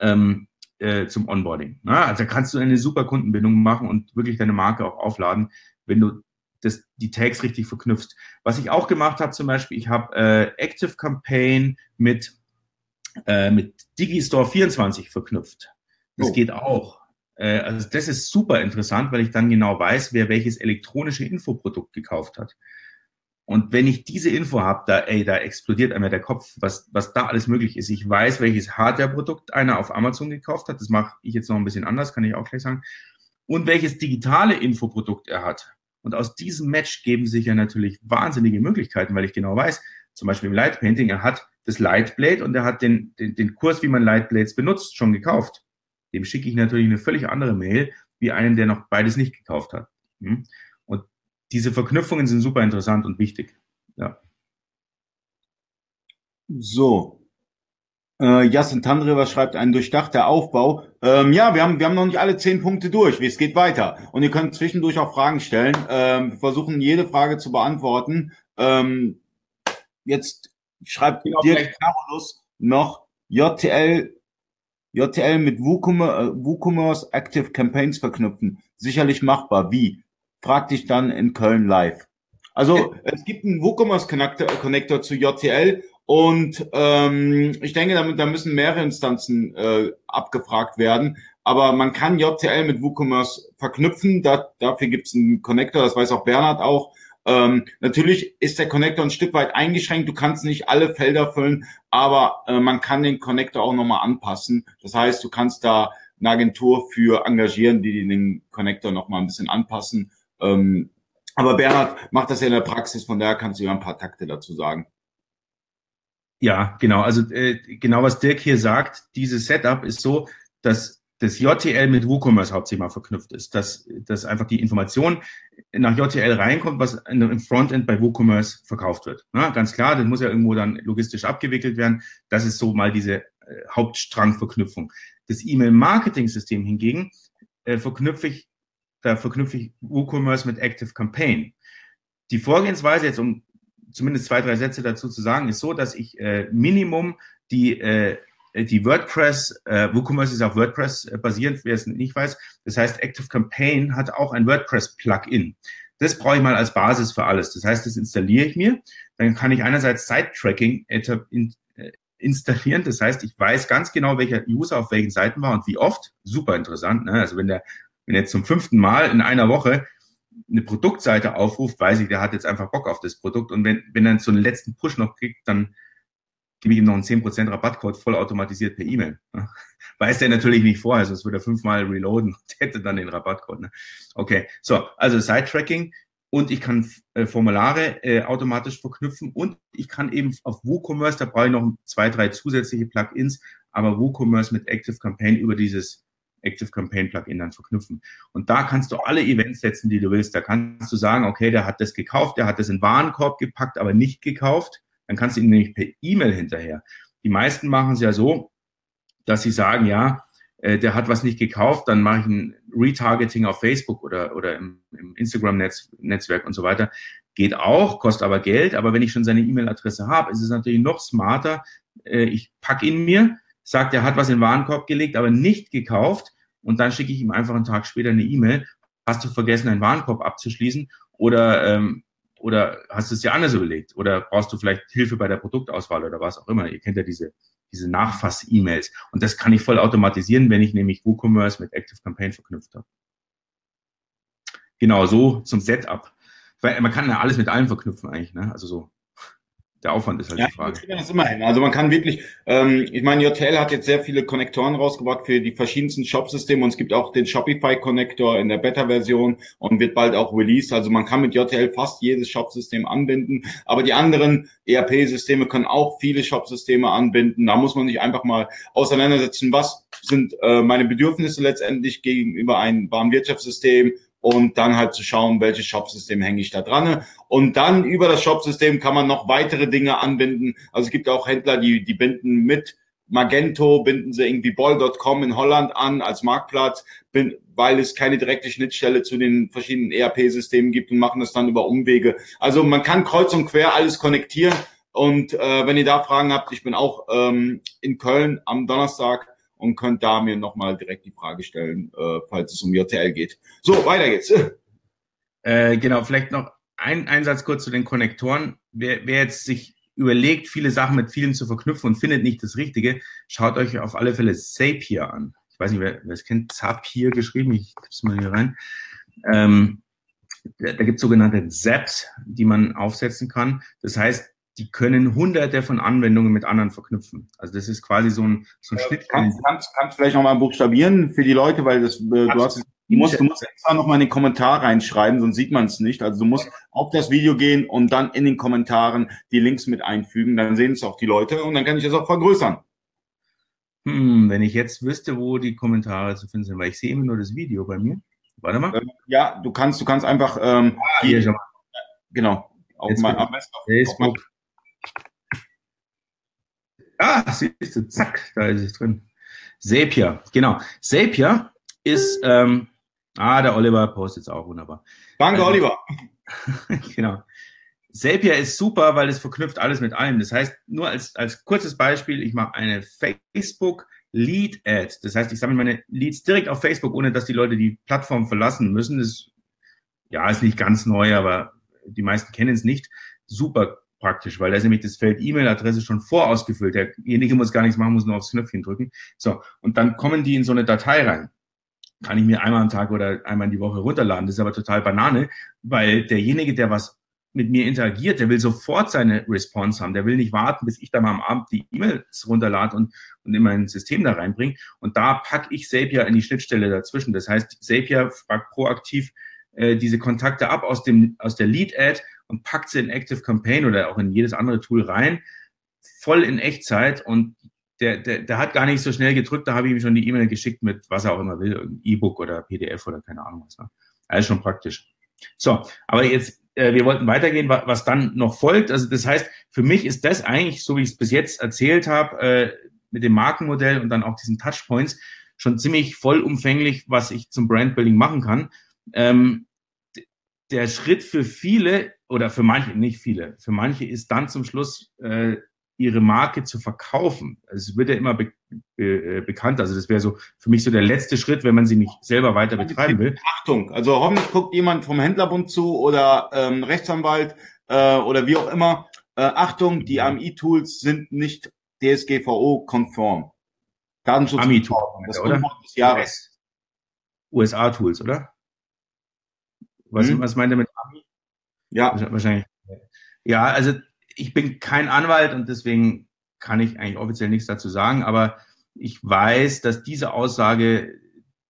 ähm, äh, zum Onboarding. Na, also kannst du eine super Kundenbindung machen und wirklich deine Marke auch aufladen, wenn du das, die Tags richtig verknüpfst. Was ich auch gemacht habe zum Beispiel, ich habe äh, Active Campaign mit äh, mit Digistore 24 verknüpft. Das oh. geht auch. Äh, also das ist super interessant, weil ich dann genau weiß, wer welches elektronische Infoprodukt gekauft hat. Und wenn ich diese Info habe, da, ey, da explodiert einmal der Kopf, was, was da alles möglich ist. Ich weiß, welches Hardware-Produkt einer auf Amazon gekauft hat. Das mache ich jetzt noch ein bisschen anders, kann ich auch gleich sagen. Und welches digitale Infoprodukt er hat. Und aus diesem Match geben sich ja natürlich wahnsinnige Möglichkeiten, weil ich genau weiß, zum Beispiel im Light Painting, er hat das Lightblade und er hat den, den, den Kurs, wie man Lightblades benutzt, schon gekauft. Dem schicke ich natürlich eine völlig andere Mail, wie einen, der noch beides nicht gekauft hat. Hm? Und diese Verknüpfungen sind super interessant und wichtig. Ja. So. Äh, Jasin Tandrever schreibt ein durchdachter Aufbau. Ähm, ja, wir haben, wir haben noch nicht alle zehn Punkte durch. Wie es geht weiter. Und ihr könnt zwischendurch auch Fragen stellen. Ähm, wir versuchen jede Frage zu beantworten. Ähm, jetzt schreibt genau, Dirk Carolus noch JTL, JTL mit WooCommerce, äh, Active Campaigns verknüpfen. Sicherlich machbar. Wie? Frag dich dann in Köln live. Also es gibt einen WooCommerce Connector, Connector zu JTL und ähm, ich denke, damit, da müssen mehrere Instanzen äh, abgefragt werden. Aber man kann JTL mit WooCommerce verknüpfen. Da, dafür gibt es einen Connector, das weiß auch Bernhard auch. Ähm, natürlich ist der Connector ein Stück weit eingeschränkt. Du kannst nicht alle Felder füllen, aber äh, man kann den Connector auch nochmal anpassen. Das heißt, du kannst da eine Agentur für engagieren, die den Connector nochmal ein bisschen anpassen. Ähm, aber Bernhard macht das ja in der Praxis, von daher kannst du ja ein paar Takte dazu sagen. Ja, genau. Also äh, genau was Dirk hier sagt, dieses Setup ist so, dass das JTL mit WooCommerce hauptsächlich mal verknüpft ist, dass, dass einfach die Information nach JTL reinkommt, was im Frontend bei WooCommerce verkauft wird. Ja, ganz klar, das muss ja irgendwo dann logistisch abgewickelt werden. Das ist so mal diese äh, Hauptstrangverknüpfung. Das E-Mail-Marketing-System hingegen äh, verknüpfe ich, da verknüpfe ich WooCommerce mit Active Campaign. Die Vorgehensweise jetzt, um zumindest zwei, drei Sätze dazu zu sagen, ist so, dass ich äh, Minimum die äh, die WordPress, äh, WooCommerce ist auf WordPress äh, basierend, wer es nicht weiß. Das heißt, Active Campaign hat auch ein WordPress-Plugin. Das brauche ich mal als Basis für alles. Das heißt, das installiere ich mir. Dann kann ich einerseits Site-Tracking äh, installieren. Das heißt, ich weiß ganz genau, welcher User auf welchen Seiten war und wie oft. Super interessant. Ne? Also wenn der, wenn er zum fünften Mal in einer Woche eine Produktseite aufruft, weiß ich, der hat jetzt einfach Bock auf das Produkt. Und wenn, wenn er so einen letzten Push noch kriegt, dann gebe ich ihm noch einen 10% Rabattcode vollautomatisiert per E-Mail. Weiß der natürlich nicht vorher, sonst würde er fünfmal reloaden und hätte dann den Rabattcode. Ne? Okay, so, also Side-Tracking und ich kann äh, Formulare äh, automatisch verknüpfen und ich kann eben auf WooCommerce, da brauche ich noch zwei, drei zusätzliche Plugins, aber WooCommerce mit Active Campaign über dieses Active Campaign Plugin dann verknüpfen. Und da kannst du alle Events setzen, die du willst. Da kannst du sagen, okay, der hat das gekauft, der hat das in Warenkorb gepackt, aber nicht gekauft. Dann kannst du ihm nämlich per E-Mail hinterher. Die meisten machen es ja so, dass sie sagen, ja, äh, der hat was nicht gekauft, dann mache ich ein Retargeting auf Facebook oder, oder im, im Instagram-Netzwerk und so weiter. Geht auch, kostet aber Geld, aber wenn ich schon seine E-Mail-Adresse habe, ist es natürlich noch smarter. Äh, ich packe ihn mir, sagt, er hat was in den Warenkorb gelegt, aber nicht gekauft und dann schicke ich ihm einfach einen Tag später eine E-Mail. Hast du vergessen, einen Warenkorb abzuschließen oder ähm, oder hast du es dir anders überlegt? Oder brauchst du vielleicht Hilfe bei der Produktauswahl oder was auch immer? Ihr kennt ja diese, diese Nachfass-E-Mails. Und das kann ich voll automatisieren, wenn ich nämlich WooCommerce mit Active Campaign verknüpft habe. Genau, so zum Setup. Weil man kann ja alles mit allem verknüpfen eigentlich, ne? Also so der Aufwand ist halt ja, die Frage. Das immer hin. Also man kann wirklich, ähm, ich meine, JTL hat jetzt sehr viele Konnektoren rausgebracht für die verschiedensten Shop-Systeme und es gibt auch den Shopify-Konnektor in der Beta-Version und wird bald auch released. Also man kann mit JTL fast jedes Shop-System anbinden, aber die anderen ERP-Systeme können auch viele Shop-Systeme anbinden. Da muss man sich einfach mal auseinandersetzen, was sind äh, meine Bedürfnisse letztendlich gegenüber einem Warenwirtschaftssystem, und dann halt zu schauen, welches Shopsystem hänge ich da dran. Und dann über das Shopsystem kann man noch weitere Dinge anbinden. Also es gibt auch Händler, die, die binden mit Magento, binden sie irgendwie Ball.com in Holland an als Marktplatz, weil es keine direkte Schnittstelle zu den verschiedenen ERP-Systemen gibt und machen das dann über Umwege. Also man kann kreuz und quer alles konnektieren. Und äh, wenn ihr da Fragen habt, ich bin auch ähm, in Köln am Donnerstag und könnt da mir nochmal direkt die Frage stellen, äh, falls es um JTL geht. So, weiter geht's. Äh, genau, vielleicht noch ein Einsatz kurz zu den Konnektoren. Wer, wer jetzt sich überlegt, viele Sachen mit vielen zu verknüpfen und findet nicht das Richtige, schaut euch auf alle Fälle Zapier an. Ich weiß nicht, wer, wer es kennt, Zapier geschrieben, ich tippe es mal hier rein. Ähm, da gibt es sogenannte Zaps, die man aufsetzen kann. Das heißt, die können hunderte von Anwendungen mit anderen verknüpfen. Also das ist quasi so ein, so ein äh, Schnitt. Kannst, kannst, kannst vielleicht nochmal buchstabieren für die Leute, weil das, äh, du hast Du musst, du musst extra nochmal in den Kommentar reinschreiben, sonst sieht man es nicht. Also du musst auf das Video gehen und dann in den Kommentaren die Links mit einfügen. Dann sehen es auch die Leute und dann kann ich das auch vergrößern. Hm, wenn ich jetzt wüsste, wo die Kommentare zu finden sind, weil ich sehe immer nur das Video bei mir. Warte mal. Ähm, ja, du kannst, du kannst einfach ähm, ah, hier, die, genau auf mein, auf Facebook. Ah, siehst du, zack, da ist es drin. Zapier, genau. Zapier ist ähm, Ah, der Oliver postet es auch wunderbar. Danke, also, Oliver. genau. Zapier ist super, weil es verknüpft alles mit allem. Das heißt, nur als, als kurzes Beispiel, ich mache eine Facebook Lead Ad. Das heißt, ich sammle meine Leads direkt auf Facebook, ohne dass die Leute die Plattform verlassen müssen. Das ja, ist nicht ganz neu, aber die meisten kennen es nicht. Super praktisch, weil da ist nämlich das Feld E-Mail-Adresse schon vorausgefüllt. Derjenige muss gar nichts machen, muss nur aufs Knöpfchen drücken. So, und dann kommen die in so eine Datei rein kann ich mir einmal am Tag oder einmal in die Woche runterladen. Das ist aber total Banane, weil derjenige, der was mit mir interagiert, der will sofort seine Response haben. Der will nicht warten, bis ich da mal am Abend die E-Mails runterlade und, und in mein System da reinbringe. Und da packe ich Zapier in die Schnittstelle dazwischen. Das heißt, Zapier fragt proaktiv äh, diese Kontakte ab aus, dem, aus der Lead-Ad und packt sie in Active Campaign oder auch in jedes andere Tool rein, voll in Echtzeit. Und der, der, der hat gar nicht so schnell gedrückt, da habe ich ihm schon die E-Mail geschickt mit was er auch immer will, E-Book oder PDF oder keine Ahnung was. Ne? Alles schon praktisch. So, aber jetzt, äh, wir wollten weitergehen, was, was dann noch folgt. Also das heißt, für mich ist das eigentlich, so wie ich es bis jetzt erzählt habe, äh, mit dem Markenmodell und dann auch diesen Touchpoints, schon ziemlich vollumfänglich, was ich zum Brandbuilding machen kann. Ähm, der Schritt für viele oder für manche, nicht viele, für manche ist dann zum Schluss äh, ihre Marke zu verkaufen. Also es wird ja immer be äh, bekannt. Also das wäre so für mich so der letzte Schritt, wenn man sie nicht selber weiter betreiben will. Achtung, also hoffentlich guckt jemand vom Händlerbund zu oder ähm, Rechtsanwalt äh, oder wie auch immer. Äh, Achtung, die AMI-Tools sind nicht DSGVO-konform. Datenschutz. AMI-Tools, das oder? des Jahres. USA-Tools, oder? Was, hm? was meint er mit? Ja. Wahrscheinlich. Ja, also ich bin kein Anwalt und deswegen kann ich eigentlich offiziell nichts dazu sagen, aber ich weiß, dass diese Aussage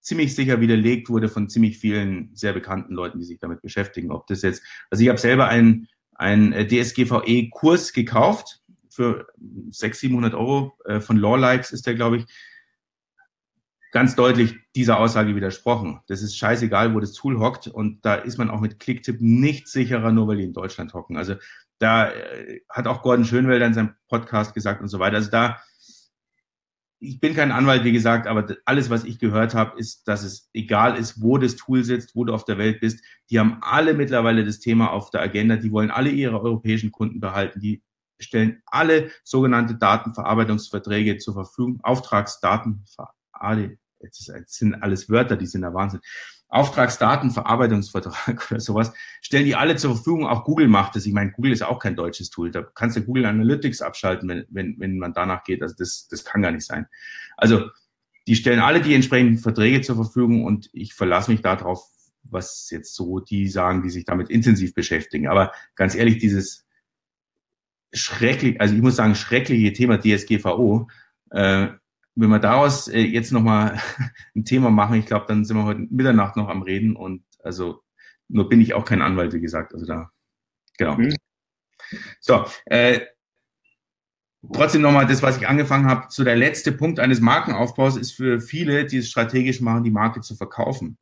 ziemlich sicher widerlegt wurde von ziemlich vielen sehr bekannten Leuten, die sich damit beschäftigen. Ob das jetzt, also ich habe selber einen, einen DSGVE-Kurs gekauft für 600, 700 Euro äh, von Lawlikes ist der, glaube ich, ganz deutlich dieser Aussage widersprochen. Das ist scheißegal, wo das Tool hockt und da ist man auch mit Clicktip nicht sicherer, nur weil die in Deutschland hocken. Also da äh, hat auch Gordon Schönwelder in seinem Podcast gesagt und so weiter. Also da, ich bin kein Anwalt, wie gesagt, aber alles, was ich gehört habe, ist, dass es egal ist, wo das Tool sitzt, wo du auf der Welt bist. Die haben alle mittlerweile das Thema auf der Agenda. Die wollen alle ihre europäischen Kunden behalten. Die stellen alle sogenannte Datenverarbeitungsverträge zur Verfügung, Auftragsdaten, jetzt sind alles Wörter, die sind der Wahnsinn. Auftragsdatenverarbeitungsvertrag oder sowas, stellen die alle zur Verfügung. Auch Google macht das. Ich meine, Google ist auch kein deutsches Tool. Da kannst du Google Analytics abschalten, wenn, wenn, wenn man danach geht. Also das, das kann gar nicht sein. Also die stellen alle die entsprechenden Verträge zur Verfügung und ich verlasse mich darauf, was jetzt so die sagen, die sich damit intensiv beschäftigen. Aber ganz ehrlich, dieses schrecklich, also ich muss sagen, schreckliche Thema DSGVO, äh, wenn wir daraus äh, jetzt nochmal ein Thema machen, ich glaube, dann sind wir heute Mitternacht noch am Reden und also nur bin ich auch kein Anwalt, wie gesagt. Also da, genau. Mhm. So, äh, trotzdem nochmal das, was ich angefangen habe. So der letzte Punkt eines Markenaufbaus ist für viele, die es strategisch machen, die Marke zu verkaufen.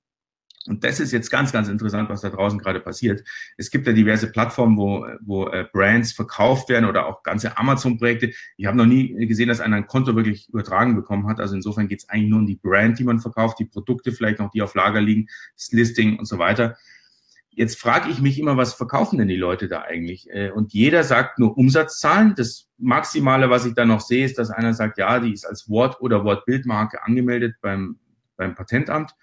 Und das ist jetzt ganz, ganz interessant, was da draußen gerade passiert. Es gibt ja diverse Plattformen, wo, wo äh, Brands verkauft werden oder auch ganze Amazon-Projekte. Ich habe noch nie gesehen, dass einer ein Konto wirklich übertragen bekommen hat. Also insofern geht es eigentlich nur um die Brand, die man verkauft, die Produkte vielleicht noch, die auf Lager liegen, das Listing und so weiter. Jetzt frage ich mich immer, was verkaufen denn die Leute da eigentlich? Äh, und jeder sagt nur Umsatzzahlen. Das Maximale, was ich da noch sehe, ist, dass einer sagt, ja, die ist als Wort- oder Wortbildmarke angemeldet beim, beim Patentamt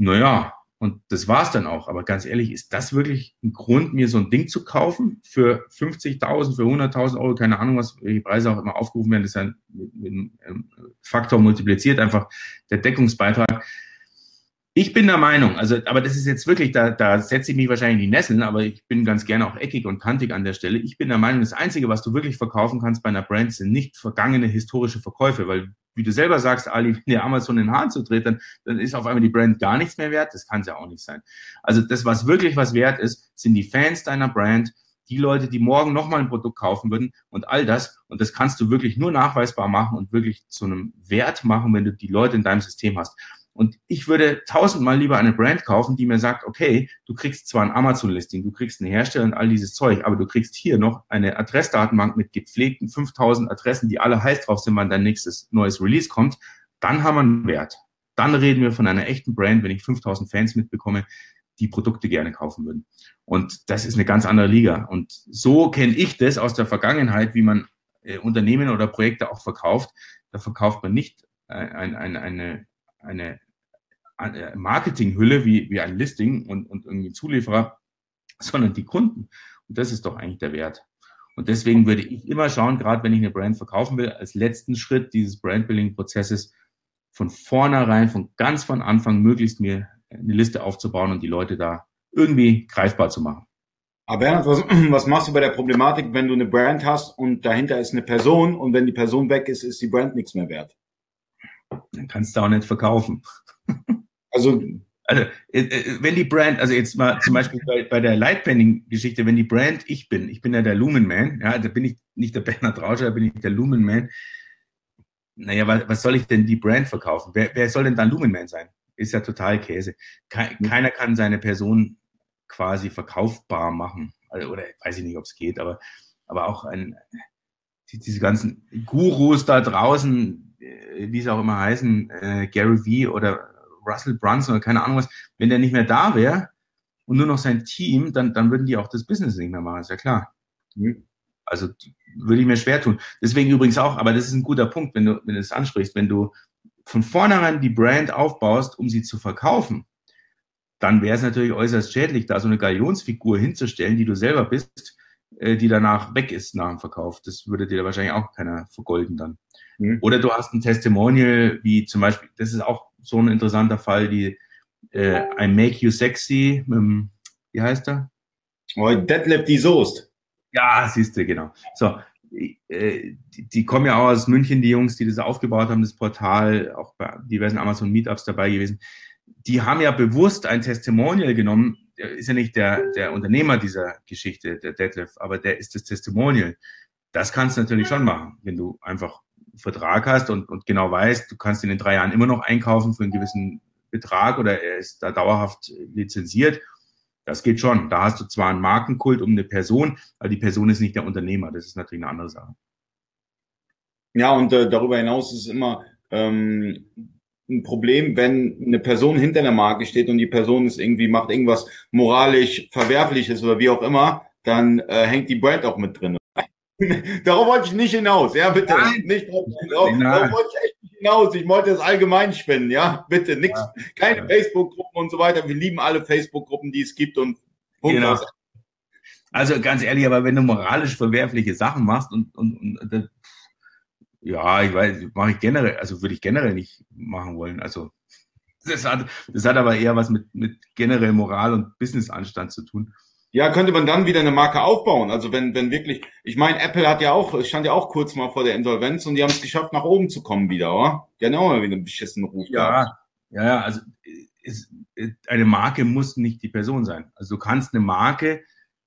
naja, Und das war's dann auch. Aber ganz ehrlich, ist das wirklich ein Grund, mir so ein Ding zu kaufen für 50.000, für 100.000 Euro, keine Ahnung, was die Preise auch immer aufgerufen werden, das ist ein, mit einem Faktor multipliziert, einfach der Deckungsbeitrag. Ich bin der Meinung, also, aber das ist jetzt wirklich, da, da setze ich mich wahrscheinlich in die Nesseln, aber ich bin ganz gerne auch eckig und kantig an der Stelle. Ich bin der Meinung, das Einzige, was du wirklich verkaufen kannst bei einer Brand, sind nicht vergangene historische Verkäufe, weil, wie du selber sagst, Ali, wenn der Amazon in den Haaren zutritt, dann, dann ist auf einmal die Brand gar nichts mehr wert. Das kann es ja auch nicht sein. Also das, was wirklich was wert ist, sind die Fans deiner Brand, die Leute, die morgen nochmal ein Produkt kaufen würden und all das. Und das kannst du wirklich nur nachweisbar machen und wirklich zu einem Wert machen, wenn du die Leute in deinem System hast. Und ich würde tausendmal lieber eine Brand kaufen, die mir sagt, okay, du kriegst zwar ein Amazon-Listing, du kriegst einen Hersteller und all dieses Zeug, aber du kriegst hier noch eine Adressdatenbank mit gepflegten 5000 Adressen, die alle heiß drauf sind, wann dein nächstes neues Release kommt. Dann haben wir einen Wert. Dann reden wir von einer echten Brand, wenn ich 5000 Fans mitbekomme, die Produkte gerne kaufen würden. Und das ist eine ganz andere Liga. Und so kenne ich das aus der Vergangenheit, wie man äh, Unternehmen oder Projekte auch verkauft. Da verkauft man nicht äh, ein, ein, eine eine, eine Marketinghülle wie, wie ein Listing und, und irgendwie Zulieferer, sondern die Kunden. Und das ist doch eigentlich der Wert. Und deswegen würde ich immer schauen, gerade wenn ich eine Brand verkaufen will, als letzten Schritt dieses Brandbuilding-Prozesses von vornherein, von ganz von Anfang möglichst mir eine Liste aufzubauen und die Leute da irgendwie greifbar zu machen. Aber Bernhard, was, was machst du bei der Problematik, wenn du eine Brand hast und dahinter ist eine Person und wenn die Person weg ist, ist die Brand nichts mehr wert? Dann kannst du auch nicht verkaufen. Also, also äh, äh, wenn die Brand, also jetzt mal zum Beispiel bei, bei der Lightbending-Geschichte, wenn die Brand ich bin, ich bin ja der Lumen Man, ja, da bin ich nicht der Bernhard Rauscher, da bin ich der Lumen Man. Naja, was, was soll ich denn die Brand verkaufen? Wer, wer soll denn dann Lumen Man sein? Ist ja total Käse. Keiner kann seine Person quasi verkaufbar machen. Also, oder weiß ich nicht, ob es geht, aber, aber auch ein, diese ganzen Gurus da draußen, wie sie auch immer heißen, äh, Gary Vee oder Russell Brunson oder keine Ahnung was, wenn der nicht mehr da wäre und nur noch sein Team, dann, dann würden die auch das Business nicht mehr machen, ist ja klar. Mhm. Also würde ich mir schwer tun. Deswegen übrigens auch, aber das ist ein guter Punkt, wenn du, wenn du das ansprichst, wenn du von vornherein die Brand aufbaust, um sie zu verkaufen, dann wäre es natürlich äußerst schädlich, da so eine Galionsfigur hinzustellen, die du selber bist, äh, die danach weg ist nach dem Verkauf. Das würde dir wahrscheinlich auch keiner vergolden dann. Mhm. Oder du hast ein Testimonial, wie zum Beispiel, das ist auch so ein interessanter Fall, die äh, I Make You Sexy, mit, wie heißt er? Oh, Detlef die Soest. Ja, siehst du, genau. So, äh, die, die, kommen ja auch aus München, die Jungs, die das aufgebaut haben, das Portal, auch bei diversen Amazon Meetups dabei gewesen. Die haben ja bewusst ein Testimonial genommen. Der ist ja nicht der, der Unternehmer dieser Geschichte, der Detlef, aber der ist das Testimonial. Das kannst du natürlich schon machen, wenn du einfach Vertrag hast und, und genau weißt, du kannst ihn in drei Jahren immer noch einkaufen für einen gewissen Betrag oder er ist da dauerhaft lizenziert. Das geht schon. Da hast du zwar einen Markenkult um eine Person, aber die Person ist nicht der Unternehmer. Das ist natürlich eine andere Sache. Ja, und äh, darüber hinaus ist es immer ähm, ein Problem, wenn eine Person hinter der Marke steht und die Person ist irgendwie macht irgendwas moralisch verwerfliches oder wie auch immer, dann äh, hängt die Brand auch mit drin. Darauf wollte ich nicht hinaus, ja, bitte. Nein. Nicht darauf, darauf wollte ich echt nicht hinaus. Ich wollte das allgemein spenden, ja, bitte. Nix, ja. keine ja. Facebook-Gruppen und so weiter. Wir lieben alle Facebook-Gruppen, die es gibt und genau. Also ganz ehrlich, aber wenn du moralisch verwerfliche Sachen machst und, und, und das, ja, ich weiß, mache ich generell, also würde ich generell nicht machen wollen. Also das hat, das hat aber eher was mit, mit generell Moral und Business-Anstand zu tun. Ja, könnte man dann wieder eine Marke aufbauen. Also wenn, wenn wirklich, ich meine, Apple hat ja auch, stand ja auch kurz mal vor der Insolvenz und die haben es geschafft, nach oben zu kommen wieder, oder? Die haben auch mal wieder einen beschissenen Ruf. Ja, ja, also ist, eine Marke muss nicht die Person sein. Also du kannst eine Marke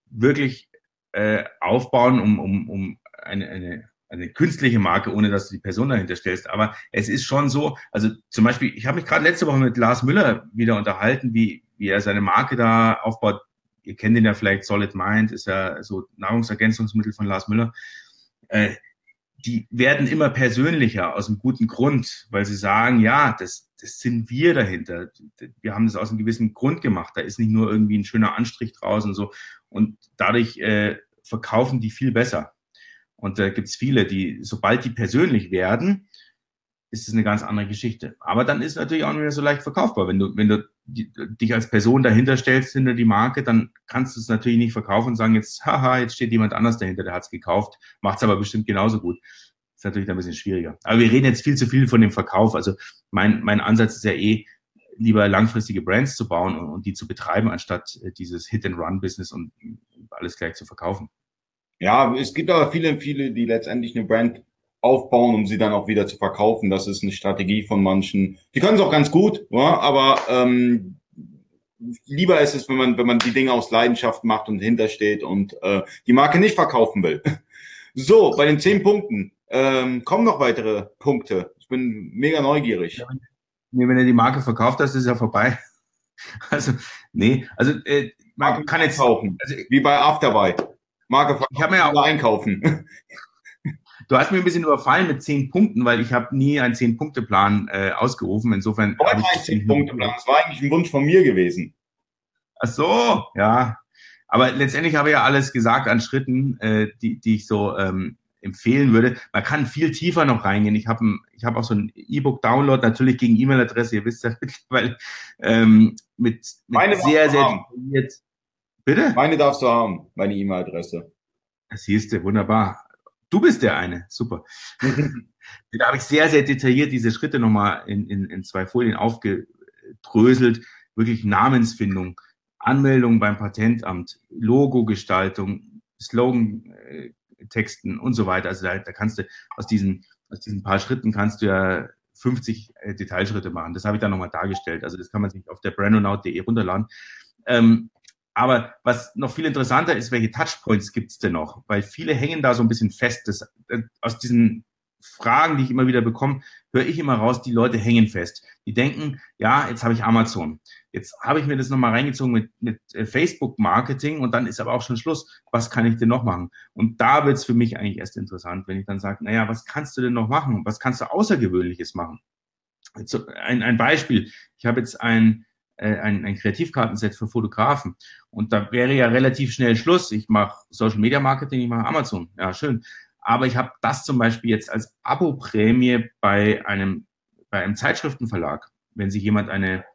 wirklich äh, aufbauen, um, um, um eine, eine, eine künstliche Marke, ohne dass du die Person dahinter stellst. Aber es ist schon so, also zum Beispiel, ich habe mich gerade letzte Woche mit Lars Müller wieder unterhalten, wie, wie er seine Marke da aufbaut ihr kennt ihn ja vielleicht, Solid Mind ist ja so Nahrungsergänzungsmittel von Lars Müller. Äh, die werden immer persönlicher aus einem guten Grund, weil sie sagen, ja, das, das sind wir dahinter. Wir haben das aus einem gewissen Grund gemacht. Da ist nicht nur irgendwie ein schöner Anstrich draußen und so. Und dadurch äh, verkaufen die viel besser. Und da gibt es viele, die, sobald die persönlich werden, ist es eine ganz andere Geschichte. Aber dann ist natürlich auch nicht mehr so leicht verkaufbar. Wenn du, wenn du dich als Person dahinter stellst hinter die Marke, dann kannst du es natürlich nicht verkaufen und sagen jetzt, haha, jetzt steht jemand anders dahinter, der hat es gekauft, macht es aber bestimmt genauso gut. Ist natürlich ein bisschen schwieriger. Aber wir reden jetzt viel zu viel von dem Verkauf. Also mein, mein Ansatz ist ja eh, lieber langfristige Brands zu bauen und, und die zu betreiben, anstatt äh, dieses Hit-and-Run-Business und alles gleich zu verkaufen. Ja, es gibt aber viele, viele, die letztendlich eine Brand aufbauen, um sie dann auch wieder zu verkaufen. Das ist eine Strategie von manchen. Die können es auch ganz gut, ja, aber ähm, lieber ist es, wenn man, wenn man die Dinge aus Leidenschaft macht und hintersteht und äh, die Marke nicht verkaufen will. So, bei den zehn Punkten ähm, kommen noch weitere Punkte. Ich bin mega neugierig. Ja, wenn, wenn er die Marke verkauft, das ist ja vorbei. Also, nee, also äh, man Marke kann jetzt kaufen. Also, wie bei Afterbuy. Marke verkaufen, ich habe mir ja auch einkaufen. Du hast mir ein bisschen überfallen mit zehn Punkten, weil ich habe nie einen zehn-Punkte-Plan äh, ausgerufen. Insofern. Heute ein zehn-Punkte-Plan. Das war eigentlich ein Wunsch von mir gewesen. Ach so, ja. Aber letztendlich habe ich ja alles gesagt an Schritten, äh, die, die ich so ähm, empfehlen würde. Man kann viel tiefer noch reingehen. Ich habe ich hab auch so ein E-Book-Download, natürlich gegen E-Mail-Adresse, ihr wisst ja mittlerweile, ähm, mit, mit meine sehr, sehr detailliert. Bitte? Meine darfst du haben, meine E-Mail-Adresse. Das siehst du, wunderbar. Du bist der eine, super. da habe ich sehr, sehr detailliert diese Schritte nochmal in, in, in zwei Folien aufgedröselt. Wirklich Namensfindung, Anmeldung beim Patentamt, Logo-Gestaltung, Slogan-Texten und so weiter. Also da, da kannst du aus diesen, aus diesen paar Schritten kannst du ja 50 äh, Detailschritte machen. Das habe ich da nochmal dargestellt. Also das kann man sich auf der brandonaut.de runterladen. Ähm, aber was noch viel interessanter ist, welche Touchpoints gibt's denn noch? Weil viele hängen da so ein bisschen fest. Das, äh, aus diesen Fragen, die ich immer wieder bekomme, höre ich immer raus, die Leute hängen fest. Die denken, ja, jetzt habe ich Amazon. Jetzt habe ich mir das nochmal reingezogen mit, mit äh, Facebook-Marketing und dann ist aber auch schon Schluss. Was kann ich denn noch machen? Und da wird's für mich eigentlich erst interessant, wenn ich dann sage, naja, was kannst du denn noch machen? Was kannst du Außergewöhnliches machen? Also ein, ein Beispiel. Ich habe jetzt ein ein, ein Kreativkartenset für Fotografen. Und da wäre ja relativ schnell Schluss. Ich mache Social Media Marketing, ich mache Amazon. Ja, schön. Aber ich habe das zum Beispiel jetzt als Abo-Prämie bei einem, bei einem Zeitschriftenverlag. Wenn sich jemand eine,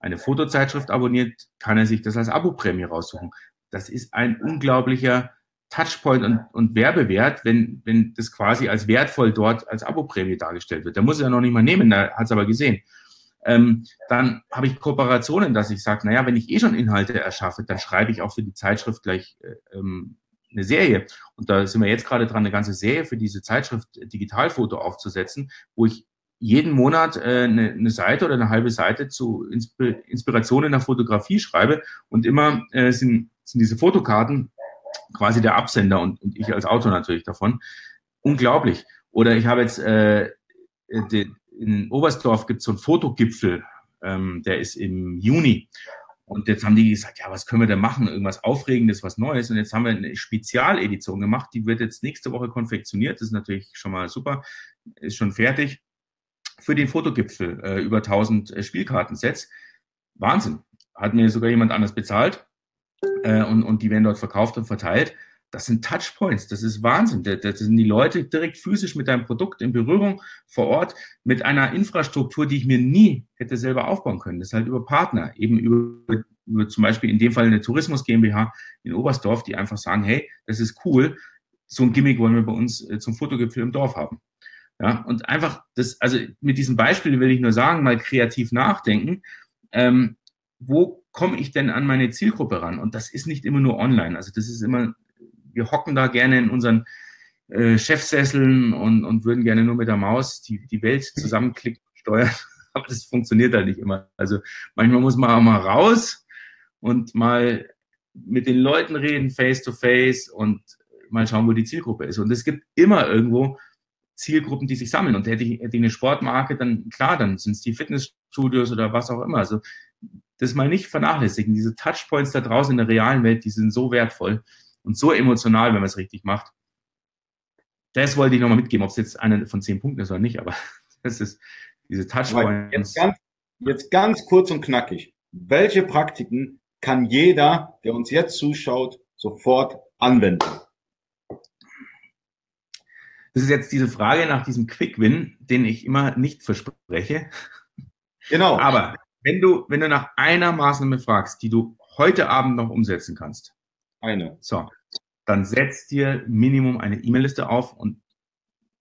eine Fotozeitschrift abonniert, kann er sich das als Abo-Prämie raussuchen. Das ist ein unglaublicher Touchpoint und, und Werbewert, wenn, wenn das quasi als wertvoll dort als Abo-Prämie dargestellt wird. Da muss er noch nicht mal nehmen, da hat es aber gesehen. Ähm, dann habe ich Kooperationen, dass ich sage, naja, wenn ich eh schon Inhalte erschaffe, dann schreibe ich auch für die Zeitschrift gleich äh, ähm, eine Serie. Und da sind wir jetzt gerade dran, eine ganze Serie für diese Zeitschrift Digitalfoto aufzusetzen, wo ich jeden Monat äh, eine, eine Seite oder eine halbe Seite zu Insp Inspiration in der Fotografie schreibe und immer äh, sind, sind diese Fotokarten quasi der Absender und, und ich als Autor natürlich davon. Unglaublich. Oder ich habe jetzt äh, die, in Oberstdorf gibt es so einen Fotogipfel, ähm, der ist im Juni. Und jetzt haben die gesagt, ja, was können wir denn machen? Irgendwas Aufregendes, was Neues. Und jetzt haben wir eine Spezialedition gemacht. Die wird jetzt nächste Woche konfektioniert. Das ist natürlich schon mal super. Ist schon fertig. Für den Fotogipfel äh, über 1000 äh, Spielkartensets. Wahnsinn. Hat mir sogar jemand anders bezahlt. Äh, und, und die werden dort verkauft und verteilt das sind Touchpoints, das ist Wahnsinn. Das sind die Leute direkt physisch mit deinem Produkt in Berührung vor Ort mit einer Infrastruktur, die ich mir nie hätte selber aufbauen können. Das ist halt über Partner, eben über, über zum Beispiel in dem Fall eine Tourismus GmbH in Oberstdorf, die einfach sagen, hey, das ist cool, so ein Gimmick wollen wir bei uns äh, zum Fotogipfel im Dorf haben. Ja, und einfach das, also mit diesem Beispiel will ich nur sagen, mal kreativ nachdenken. Ähm, wo komme ich denn an meine Zielgruppe ran? Und das ist nicht immer nur online. Also das ist immer wir hocken da gerne in unseren äh, Chefsesseln und, und würden gerne nur mit der Maus die, die Welt zusammenklicken und steuern. Aber das funktioniert halt nicht immer. Also manchmal muss man auch mal raus und mal mit den Leuten reden, face to face und mal schauen, wo die Zielgruppe ist. Und es gibt immer irgendwo Zielgruppen, die sich sammeln. Und hätte ich, hätte ich eine Sportmarke, dann klar, dann sind es die Fitnessstudios oder was auch immer. Also das mal nicht vernachlässigen. Diese Touchpoints da draußen in der realen Welt, die sind so wertvoll und so emotional, wenn man es richtig macht. Das wollte ich nochmal mitgeben, ob es jetzt eine von zehn Punkten ist oder nicht, aber das ist diese Touchpoints. Jetzt ganz, jetzt ganz kurz und knackig. Welche Praktiken kann jeder, der uns jetzt zuschaut, sofort anwenden? Das ist jetzt diese Frage nach diesem Quick Win, den ich immer nicht verspreche. Genau. Aber wenn du, wenn du nach einer Maßnahme fragst, die du heute Abend noch umsetzen kannst. Eine. So. Dann setz dir Minimum eine E-Mail-Liste auf und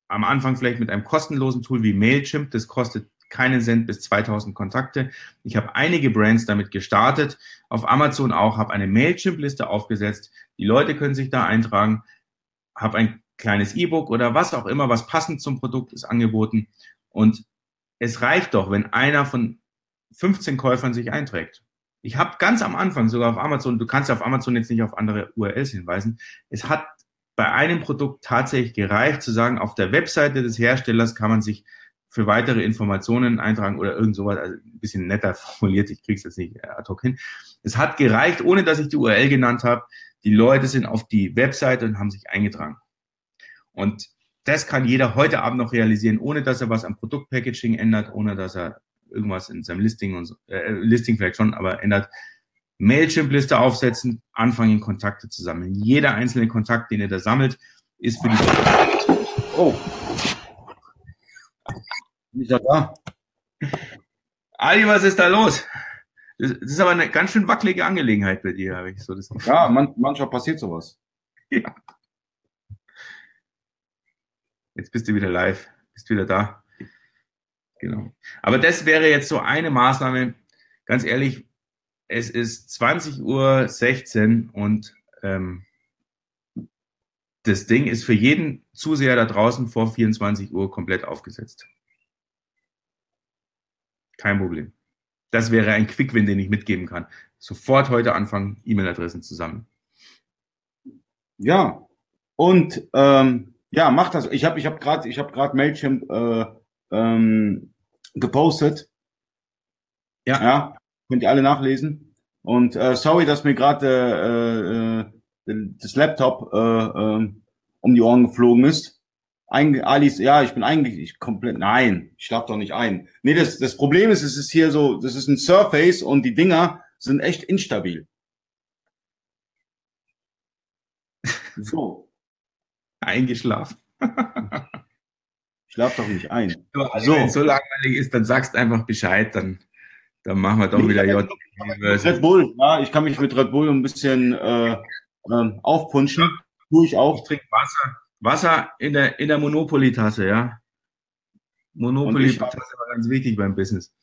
am Anfang vielleicht mit einem kostenlosen Tool wie Mailchimp. Das kostet keinen Cent bis 2000 Kontakte. Ich habe einige Brands damit gestartet. Auf Amazon auch, habe eine Mailchimp-Liste aufgesetzt. Die Leute können sich da eintragen. Habe ein kleines E-Book oder was auch immer, was passend zum Produkt ist, angeboten. Und es reicht doch, wenn einer von 15 Käufern sich einträgt. Ich habe ganz am Anfang sogar auf Amazon, du kannst auf Amazon jetzt nicht auf andere URLs hinweisen, es hat bei einem Produkt tatsächlich gereicht zu sagen, auf der Webseite des Herstellers kann man sich für weitere Informationen eintragen oder irgend sowas, also ein bisschen netter formuliert, ich krieg's jetzt nicht ad hoc hin. Es hat gereicht, ohne dass ich die URL genannt habe. Die Leute sind auf die Webseite und haben sich eingetragen. Und das kann jeder heute Abend noch realisieren, ohne dass er was am Produktpackaging ändert, ohne dass er irgendwas in seinem Listing und so, äh, Listing vielleicht schon, aber ändert. Mailchimp-Liste aufsetzen, anfangen, Kontakte zu sammeln. Jeder einzelne Kontakt, den ihr da sammelt, ist für die. Oh, bin ich ja da. Ali, was ist da los? Das ist aber eine ganz schön wackelige Angelegenheit bei dir, habe ich so das Gefühl. Ja, man, manchmal passiert sowas. Ja. Jetzt bist du wieder live, bist wieder da. Genau. Aber das wäre jetzt so eine Maßnahme. Ganz ehrlich, es ist 20.16 Uhr und ähm, das Ding ist für jeden Zuseher da draußen vor 24 Uhr komplett aufgesetzt. Kein Problem. Das wäre ein Quick-Win, den ich mitgeben kann. Sofort heute anfangen, E-Mail-Adressen zu sammeln. Ja, und ähm, ja, mach das. Ich habe ich hab gerade hab, Mailchimp äh, ähm, gepostet. Ja. ja, könnt ihr alle nachlesen. Und äh, sorry, dass mir gerade äh, äh, das Laptop äh, äh, um die Ohren geflogen ist. Ein, Alice, ja, ich bin eigentlich ich komplett, nein, ich schlaf doch nicht ein. Nee, das, das Problem ist, es ist hier so, das ist ein Surface und die Dinger sind echt instabil. So. Eingeschlafen. Schlaf doch nicht ein. Du, also, Wenn es so langweilig ist, dann sagst einfach Bescheid, dann, dann machen wir doch wieder J. Red Bull, ja, ich kann mich mit Red Bull ein bisschen äh, äh, aufpunschen. Tue ich auch. Ich trinke Wasser. Wasser in der, in der Monopoly-Tasse, ja. Monopoly-Tasse war ganz wichtig beim Business.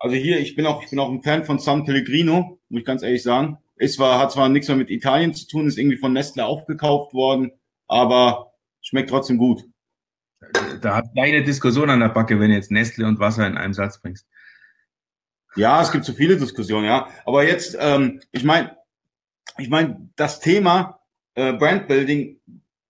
Also hier, ich bin auch, ich bin auch ein Fan von San Pellegrino, muss ich ganz ehrlich sagen. Ist zwar, hat zwar nichts mehr mit Italien zu tun, ist irgendwie von Nestle aufgekauft worden, aber schmeckt trotzdem gut. Da hat eine Diskussion an der Backe, wenn du jetzt Nestle und Wasser in einem Satz bringst. Ja, es gibt so viele Diskussionen, ja. Aber jetzt, ähm, ich meine, ich meine, das Thema äh, Brandbuilding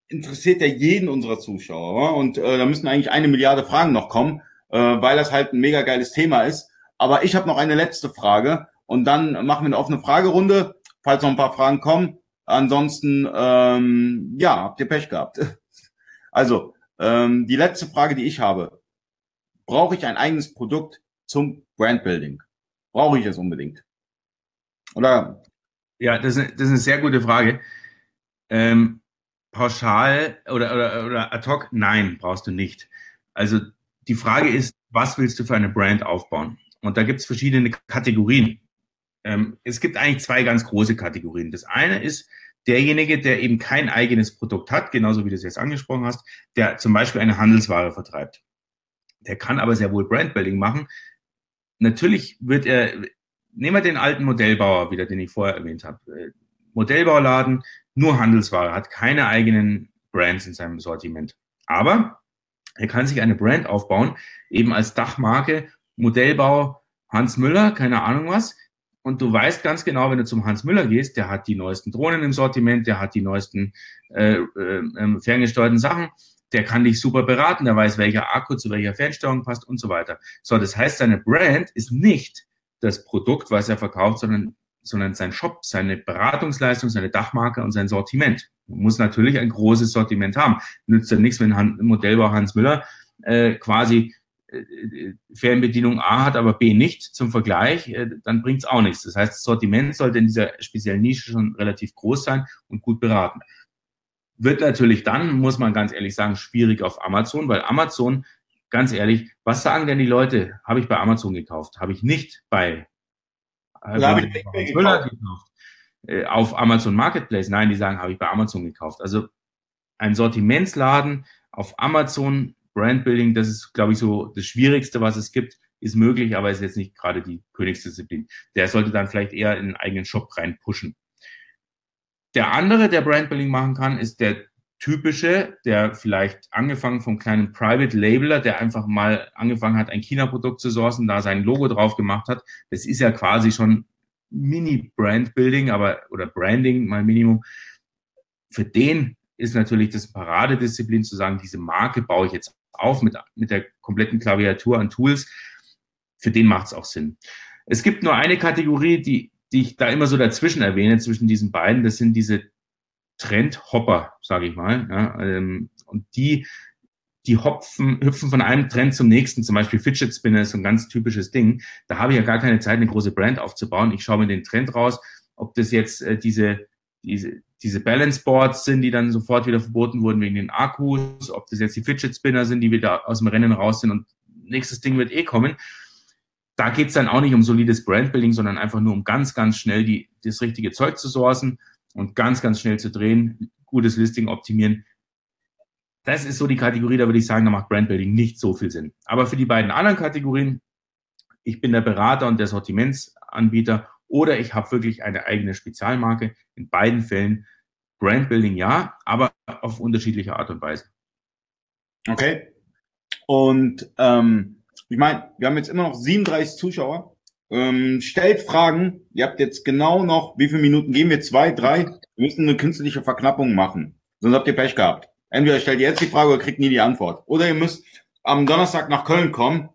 interessiert ja jeden unserer Zuschauer. Und äh, da müssen eigentlich eine Milliarde Fragen noch kommen, äh, weil das halt ein mega geiles Thema ist. Aber ich habe noch eine letzte Frage und dann machen wir eine offene Fragerunde, falls noch ein paar Fragen kommen. Ansonsten, ähm, ja, habt ihr Pech gehabt. Also, ähm, die letzte Frage, die ich habe. Brauche ich ein eigenes Produkt zum Brandbuilding? Brauche ich es unbedingt? Oder? Ja, das ist, das ist eine sehr gute Frage. Ähm, pauschal oder, oder, oder ad hoc, nein, brauchst du nicht. Also die Frage ist, was willst du für eine Brand aufbauen? Und da gibt es verschiedene Kategorien. Ähm, es gibt eigentlich zwei ganz große Kategorien. Das eine ist derjenige, der eben kein eigenes Produkt hat, genauso wie du es jetzt angesprochen hast, der zum Beispiel eine Handelsware vertreibt. Der kann aber sehr wohl Brandbuilding machen. Natürlich wird er, nehmen wir den alten Modellbauer wieder, den ich vorher erwähnt habe. Äh, Modellbauladen, nur Handelsware, hat keine eigenen Brands in seinem Sortiment. Aber er kann sich eine Brand aufbauen, eben als Dachmarke, Modellbau Hans Müller, keine Ahnung was. Und du weißt ganz genau, wenn du zum Hans Müller gehst, der hat die neuesten Drohnen im Sortiment, der hat die neuesten äh, äh, ferngesteuerten Sachen, der kann dich super beraten, der weiß, welcher Akku zu welcher Fernsteuerung passt und so weiter. So, das heißt, seine Brand ist nicht das Produkt, was er verkauft, sondern sondern sein Shop, seine Beratungsleistung, seine Dachmarke und sein Sortiment. Man muss natürlich ein großes Sortiment haben. Nützt ja nichts, wenn Han Modellbau Hans Müller äh, quasi Fernbedienung A hat, aber B nicht zum Vergleich, äh, dann bringt es auch nichts. Das heißt, das Sortiment sollte in dieser speziellen Nische schon relativ groß sein und gut beraten. Wird natürlich dann, muss man ganz ehrlich sagen, schwierig auf Amazon, weil Amazon, ganz ehrlich, was sagen denn die Leute? Habe ich bei Amazon gekauft? Habe ich nicht bei Äh, habe ich gekauft. Äh, auf Amazon Marketplace. Nein, die sagen, habe ich bei Amazon gekauft. Also ein Sortimentsladen auf Amazon, Brandbuilding, das ist, glaube ich, so das Schwierigste, was es gibt, ist möglich, aber ist jetzt nicht gerade die Königsdisziplin. Der sollte dann vielleicht eher in einen eigenen Shop rein pushen. Der andere, der Brandbuilding machen kann, ist der typische, der vielleicht angefangen vom kleinen Private Labeler, der einfach mal angefangen hat, ein China-Produkt zu sourcen, da sein Logo drauf gemacht hat. Das ist ja quasi schon Mini-Brand-Building, aber oder Branding mal Minimum. Für den ist natürlich das Paradedisziplin zu sagen, diese Marke baue ich jetzt auf mit, mit der kompletten Klaviatur an Tools. Für den macht es auch Sinn. Es gibt nur eine Kategorie, die, die ich da immer so dazwischen erwähne, zwischen diesen beiden. Das sind diese Trendhopper, sage ich mal. Ja, ähm, und die, die hopfen, hüpfen von einem Trend zum nächsten. Zum Beispiel Fidget Spinner ist so ein ganz typisches Ding. Da habe ich ja gar keine Zeit, eine große Brand aufzubauen. Ich schaue mir den Trend raus, ob das jetzt äh, diese, diese, diese Balance Boards sind, die dann sofort wieder verboten wurden wegen den Akkus, ob das jetzt die Fidget Spinner sind, die wieder aus dem Rennen raus sind und nächstes Ding wird eh kommen. Da geht's dann auch nicht um solides Brandbuilding, sondern einfach nur um ganz, ganz schnell die, das richtige Zeug zu sourcen und ganz, ganz schnell zu drehen, gutes Listing optimieren. Das ist so die Kategorie, da würde ich sagen, da macht Brandbuilding nicht so viel Sinn. Aber für die beiden anderen Kategorien, ich bin der Berater und der Sortimentsanbieter oder ich habe wirklich eine eigene Spezialmarke. In beiden Fällen Brandbuilding ja, aber auf unterschiedliche Art und Weise. Okay. Und ähm, ich meine, wir haben jetzt immer noch 37 Zuschauer. Ähm, stellt Fragen. Ihr habt jetzt genau noch, wie viele Minuten gehen wir? Zwei, drei? Wir müssen eine künstliche Verknappung machen. Sonst habt ihr Pech gehabt. Entweder stellt ihr jetzt die Frage oder kriegt nie die Antwort. Oder ihr müsst am Donnerstag nach Köln kommen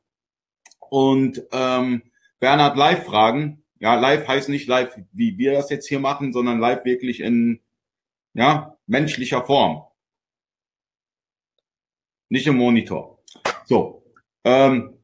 und ähm, Bernhard live fragen. Ja, live heißt nicht live, wie wir das jetzt hier machen, sondern live wirklich in ja, menschlicher Form. Nicht im Monitor. So. Ähm,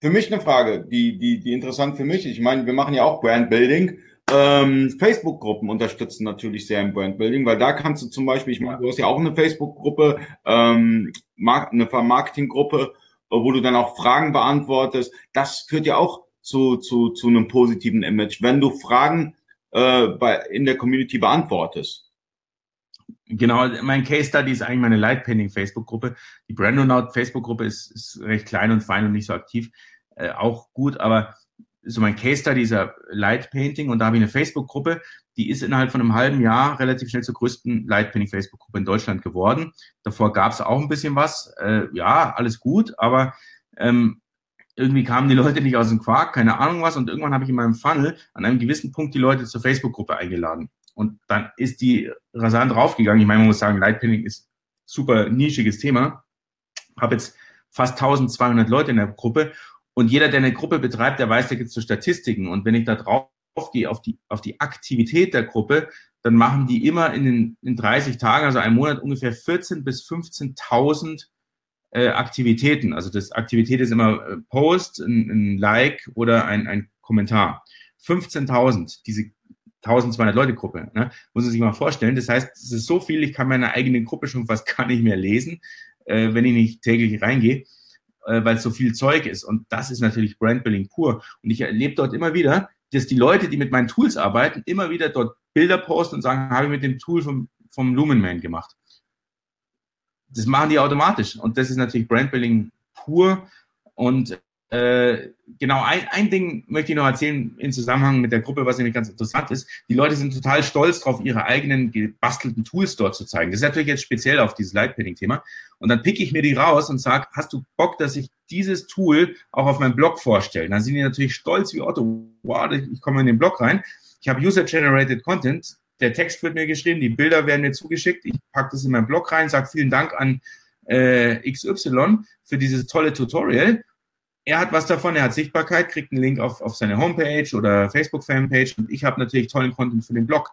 für mich eine Frage, die, die, die interessant für mich. Ich meine, wir machen ja auch Brandbuilding. Ähm, Facebook-Gruppen unterstützen natürlich sehr im Brandbuilding, weil da kannst du zum Beispiel, ich meine, du hast ja auch eine Facebook-Gruppe, ähm, eine Marketing-Gruppe, wo du dann auch Fragen beantwortest. Das führt ja auch zu, zu, zu einem positiven Image, wenn du Fragen äh, bei, in der Community beantwortest. Genau, mein Case Study ist eigentlich meine Lightpainting Facebook-Gruppe. Die Brandonaut Facebook-Gruppe ist, ist recht klein und fein und nicht so aktiv. Äh, auch gut, aber so mein Case Study ist ja Lightpainting und da habe ich eine Facebook-Gruppe, die ist innerhalb von einem halben Jahr relativ schnell zur größten Lightpainting Facebook-Gruppe in Deutschland geworden. Davor gab es auch ein bisschen was. Äh, ja, alles gut, aber ähm, irgendwie kamen die Leute nicht aus dem Quark, keine Ahnung was. Und irgendwann habe ich in meinem Funnel an einem gewissen Punkt die Leute zur Facebook-Gruppe eingeladen. Und dann ist die rasant draufgegangen. Ich meine, man muss sagen, Lightpinning ist super nischiges Thema. Habe jetzt fast 1200 Leute in der Gruppe. Und jeder, der eine Gruppe betreibt, der weiß, da gibt es so Statistiken. Und wenn ich da drauf gehe, auf die, auf die Aktivität der Gruppe, dann machen die immer in den in 30 Tagen, also einem Monat, ungefähr 14.000 bis 15.000 äh, Aktivitäten. Also das Aktivität ist immer äh, Post, ein, ein Like oder ein, ein Kommentar. 15.000, diese 1200 Leute Gruppe. Ne? Muss man sich mal vorstellen. Das heißt, es ist so viel, ich kann meine eigene Gruppe schon fast gar nicht mehr lesen, äh, wenn ich nicht täglich reingehe, äh, weil es so viel Zeug ist. Und das ist natürlich Brandbuilding pur. Und ich erlebe dort immer wieder, dass die Leute, die mit meinen Tools arbeiten, immer wieder dort Bilder posten und sagen, habe ich mit dem Tool vom, vom Lumenman gemacht. Das machen die automatisch. Und das ist natürlich Brandbuilding pur. Und äh, genau, ein, ein Ding möchte ich noch erzählen im Zusammenhang mit der Gruppe, was nämlich ganz interessant ist. Die Leute sind total stolz darauf, ihre eigenen gebastelten Tools dort zu zeigen. Das ist natürlich jetzt speziell auf dieses Lightpadding-Thema. Und dann picke ich mir die raus und sage, hast du Bock, dass ich dieses Tool auch auf meinem Blog vorstelle? Dann sind die natürlich stolz wie Otto. Wow, ich komme in den Blog rein. Ich habe User-Generated Content. Der Text wird mir geschrieben, die Bilder werden mir zugeschickt. Ich packe das in meinen Blog rein, sage vielen Dank an äh, XY für dieses tolle Tutorial er hat was davon, er hat Sichtbarkeit, kriegt einen Link auf, auf seine Homepage oder Facebook-Fanpage und ich habe natürlich tollen Content für den Blog.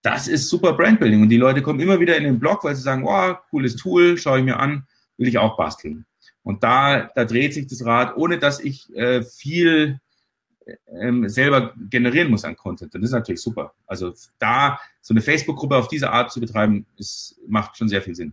Das ist super Brandbuilding und die Leute kommen immer wieder in den Blog, weil sie sagen, oh, cooles Tool, schaue ich mir an, will ich auch basteln. Und da, da dreht sich das Rad, ohne dass ich äh, viel ähm, selber generieren muss an Content. Das ist natürlich super. Also da so eine Facebook-Gruppe auf diese Art zu betreiben, ist, macht schon sehr viel Sinn.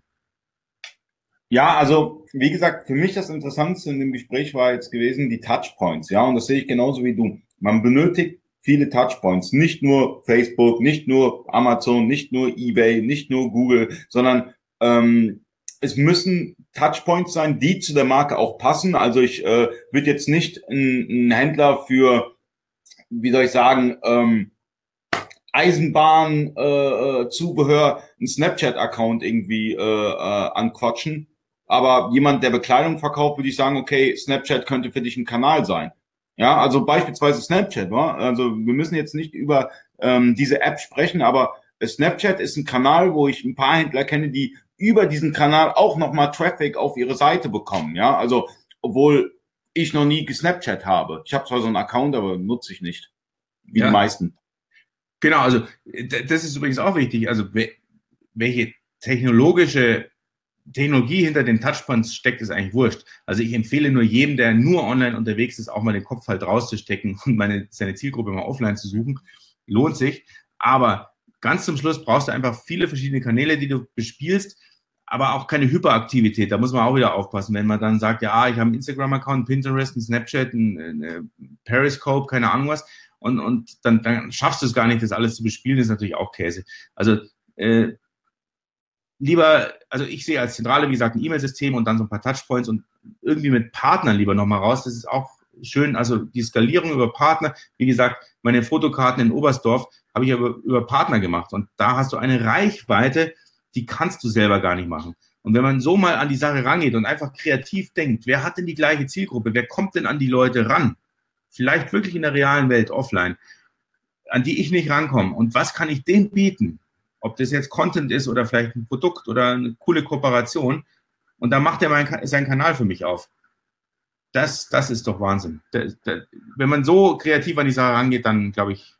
Ja, also wie gesagt, für mich das Interessanteste in dem Gespräch war jetzt gewesen die Touchpoints, ja, und das sehe ich genauso wie du. Man benötigt viele Touchpoints. Nicht nur Facebook, nicht nur Amazon, nicht nur eBay, nicht nur Google, sondern ähm, es müssen Touchpoints sein, die zu der Marke auch passen. Also ich äh, würde jetzt nicht ein, Händler für, wie soll ich sagen, ähm, Eisenbahn, äh, äh, Zubehör, ein Snapchat-Account irgendwie äh, äh, anquatschen. Aber jemand, der Bekleidung verkauft, würde ich sagen, okay, Snapchat könnte für dich ein Kanal sein. Ja, also beispielsweise Snapchat. Wa? Also wir müssen jetzt nicht über ähm, diese App sprechen, aber Snapchat ist ein Kanal, wo ich ein paar Händler kenne, die über diesen Kanal auch nochmal Traffic auf ihre Seite bekommen. Ja, also obwohl ich noch nie gesnapchat habe. Ich habe zwar so einen Account, aber nutze ich nicht. Wie ja. die meisten. Genau, also das ist übrigens auch wichtig. Also welche technologische Technologie hinter den Touchpoints steckt, ist eigentlich wurscht. Also ich empfehle nur jedem, der nur online unterwegs ist, auch mal den Kopf halt rauszustecken und meine, seine Zielgruppe mal offline zu suchen. Lohnt sich. Aber ganz zum Schluss brauchst du einfach viele verschiedene Kanäle, die du bespielst aber auch keine Hyperaktivität. Da muss man auch wieder aufpassen, wenn man dann sagt, ja, ich habe einen Instagram-Account, Pinterest, einen Snapchat, einen, Periscope, keine Ahnung was, und, und dann, dann schaffst du es gar nicht, das alles zu bespielen, das ist natürlich auch Käse. Also äh, lieber, also ich sehe als Zentrale, wie gesagt, ein E-Mail-System und dann so ein paar Touchpoints und irgendwie mit Partnern lieber nochmal raus. Das ist auch schön, also die Skalierung über Partner, wie gesagt, meine Fotokarten in Oberstdorf habe ich aber über Partner gemacht und da hast du eine Reichweite, die kannst du selber gar nicht machen. Und wenn man so mal an die Sache rangeht und einfach kreativ denkt, wer hat denn die gleiche Zielgruppe? Wer kommt denn an die Leute ran? Vielleicht wirklich in der realen Welt, offline, an die ich nicht rankomme. Und was kann ich denen bieten? Ob das jetzt Content ist oder vielleicht ein Produkt oder eine coole Kooperation. Und da macht er mein, seinen Kanal für mich auf. Das, das ist doch Wahnsinn. Da, da, wenn man so kreativ an die Sache rangeht, dann glaube ich,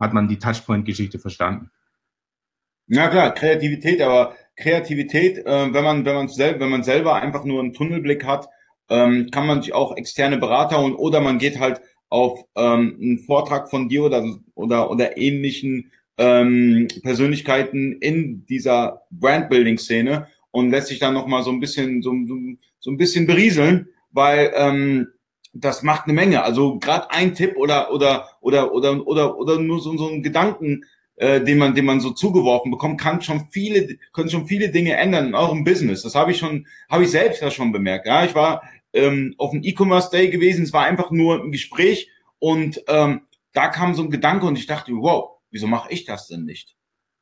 hat man die Touchpoint-Geschichte verstanden. Ja klar, Kreativität, aber Kreativität, äh, wenn man wenn man selber wenn man selber einfach nur einen Tunnelblick hat, ähm, kann man sich auch externe Berater holen oder man geht halt auf ähm, einen Vortrag von dir oder oder oder ähnlichen ähm, Persönlichkeiten in dieser Brandbuilding-Szene und lässt sich dann noch mal so ein bisschen so, so, so ein bisschen berieseln, weil ähm, das macht eine Menge. Also gerade ein Tipp oder oder oder oder oder oder nur so, so ein Gedanken äh, den man, den man so zugeworfen bekommt, kann schon viele, können schon viele Dinge ändern in eurem Business. Das habe ich schon, habe ich selbst ja schon bemerkt. Ja, ich war ähm, auf einem E-Commerce Day gewesen. Es war einfach nur ein Gespräch und ähm, da kam so ein Gedanke und ich dachte, wow, wieso mache ich das denn nicht?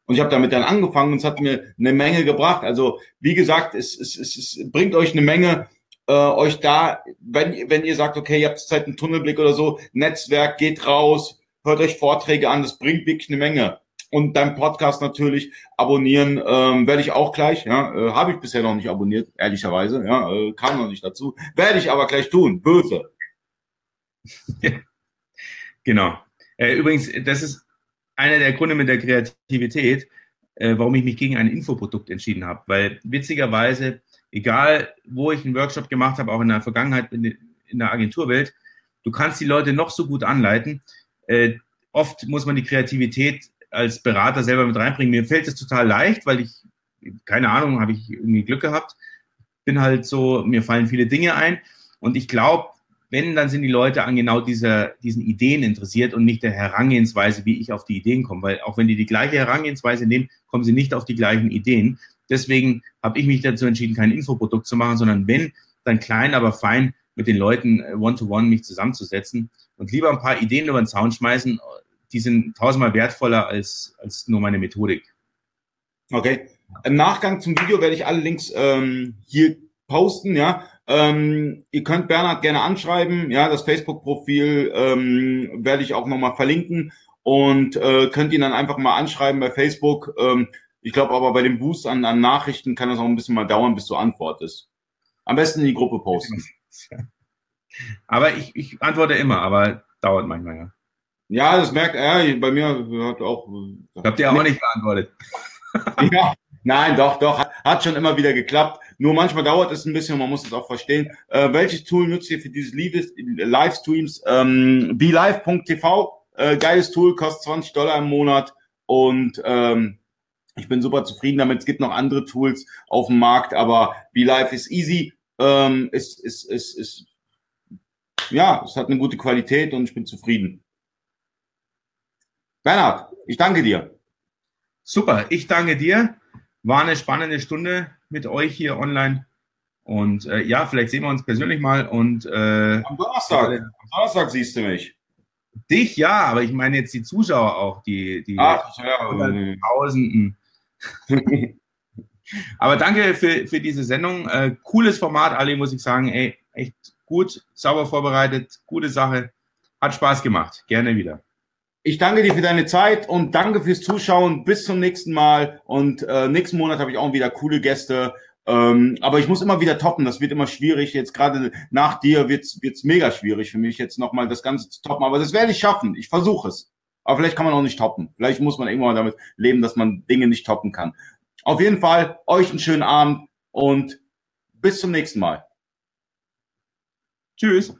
Und ich habe damit dann angefangen und es hat mir eine Menge gebracht. Also wie gesagt, es, es, es, es bringt euch eine Menge, äh, euch da, wenn, wenn ihr sagt, okay, ihr habt Zeit einen Tunnelblick oder so, Netzwerk, geht raus, hört euch Vorträge an, das bringt wirklich eine Menge und dein Podcast natürlich abonnieren ähm, werde ich auch gleich. Ja, äh, habe ich bisher noch nicht abonniert, ehrlicherweise. Ja, äh, kam noch nicht dazu. Werde ich aber gleich tun. Böse. genau. Äh, übrigens, das ist einer der Gründe mit der Kreativität, äh, warum ich mich gegen ein Infoprodukt entschieden habe. Weil witzigerweise, egal wo ich einen Workshop gemacht habe, auch in der Vergangenheit in, in der Agenturwelt, du kannst die Leute noch so gut anleiten. Äh, oft muss man die Kreativität als Berater selber mit reinbringen. Mir fällt es total leicht, weil ich, keine Ahnung, habe ich irgendwie Glück gehabt. Bin halt so, mir fallen viele Dinge ein. Und ich glaube, wenn, dann sind die Leute an genau dieser, diesen Ideen interessiert und nicht der Herangehensweise, wie ich auf die Ideen komme. Weil auch wenn die die gleiche Herangehensweise nehmen, kommen sie nicht auf die gleichen Ideen. Deswegen habe ich mich dazu entschieden, kein Infoprodukt zu machen, sondern wenn, dann klein, aber fein mit den Leuten äh, one-to-one -one mich zusammenzusetzen und lieber ein paar Ideen über den Zaun schmeißen, die sind tausendmal wertvoller als, als nur meine Methodik. Okay. Im Nachgang zum Video werde ich alle Links ähm, hier posten, ja. Ähm, ihr könnt Bernhard gerne anschreiben, ja, das Facebook-Profil ähm, werde ich auch nochmal verlinken und äh, könnt ihn dann einfach mal anschreiben bei Facebook. Ähm, ich glaube aber bei dem Boost an, an Nachrichten kann das auch ein bisschen mal dauern, bis du antwortest. Am besten in die Gruppe posten. Aber ich, ich antworte immer, aber dauert manchmal, ja. Ja, das merkt er. Bei mir hat auch. Habt ihr auch nicht beantwortet? ja, nein, doch, doch. Hat, hat, schon immer wieder geklappt. Nur manchmal dauert es ein bisschen, man muss es auch verstehen. Äh, welches Tool nutzt ihr für dieses Livestreams? Ähm, BeLive.tv, äh, geiles Tool, kostet 20 Dollar im Monat und ähm, ich bin super zufrieden damit. Es gibt noch andere Tools auf dem Markt, aber BeLive ist easy, ähm, ist, ist, ist, ist, ja, es hat eine gute Qualität und ich bin zufrieden. Bernhard, ich danke dir. Super, ich danke dir. War eine spannende Stunde mit euch hier online. Und äh, ja, vielleicht sehen wir uns persönlich mal. Und äh, am Donnerstag. Am Donnerstag siehst du mich. Dich ja, aber ich meine jetzt die Zuschauer auch, die, die Ach, ja. Tausenden. aber danke für, für diese Sendung. Äh, cooles Format, Ali, muss ich sagen. Ey, echt gut, sauber vorbereitet, gute Sache. Hat Spaß gemacht. Gerne wieder. Ich danke dir für deine Zeit und danke fürs Zuschauen. Bis zum nächsten Mal. Und äh, nächsten Monat habe ich auch wieder coole Gäste. Ähm, aber ich muss immer wieder toppen. Das wird immer schwierig. Jetzt gerade nach dir wird's wird's mega schwierig für mich jetzt nochmal das Ganze zu toppen. Aber das werde ich schaffen. Ich versuche es. Aber vielleicht kann man auch nicht toppen. Vielleicht muss man irgendwann damit leben, dass man Dinge nicht toppen kann. Auf jeden Fall euch einen schönen Abend und bis zum nächsten Mal. Tschüss.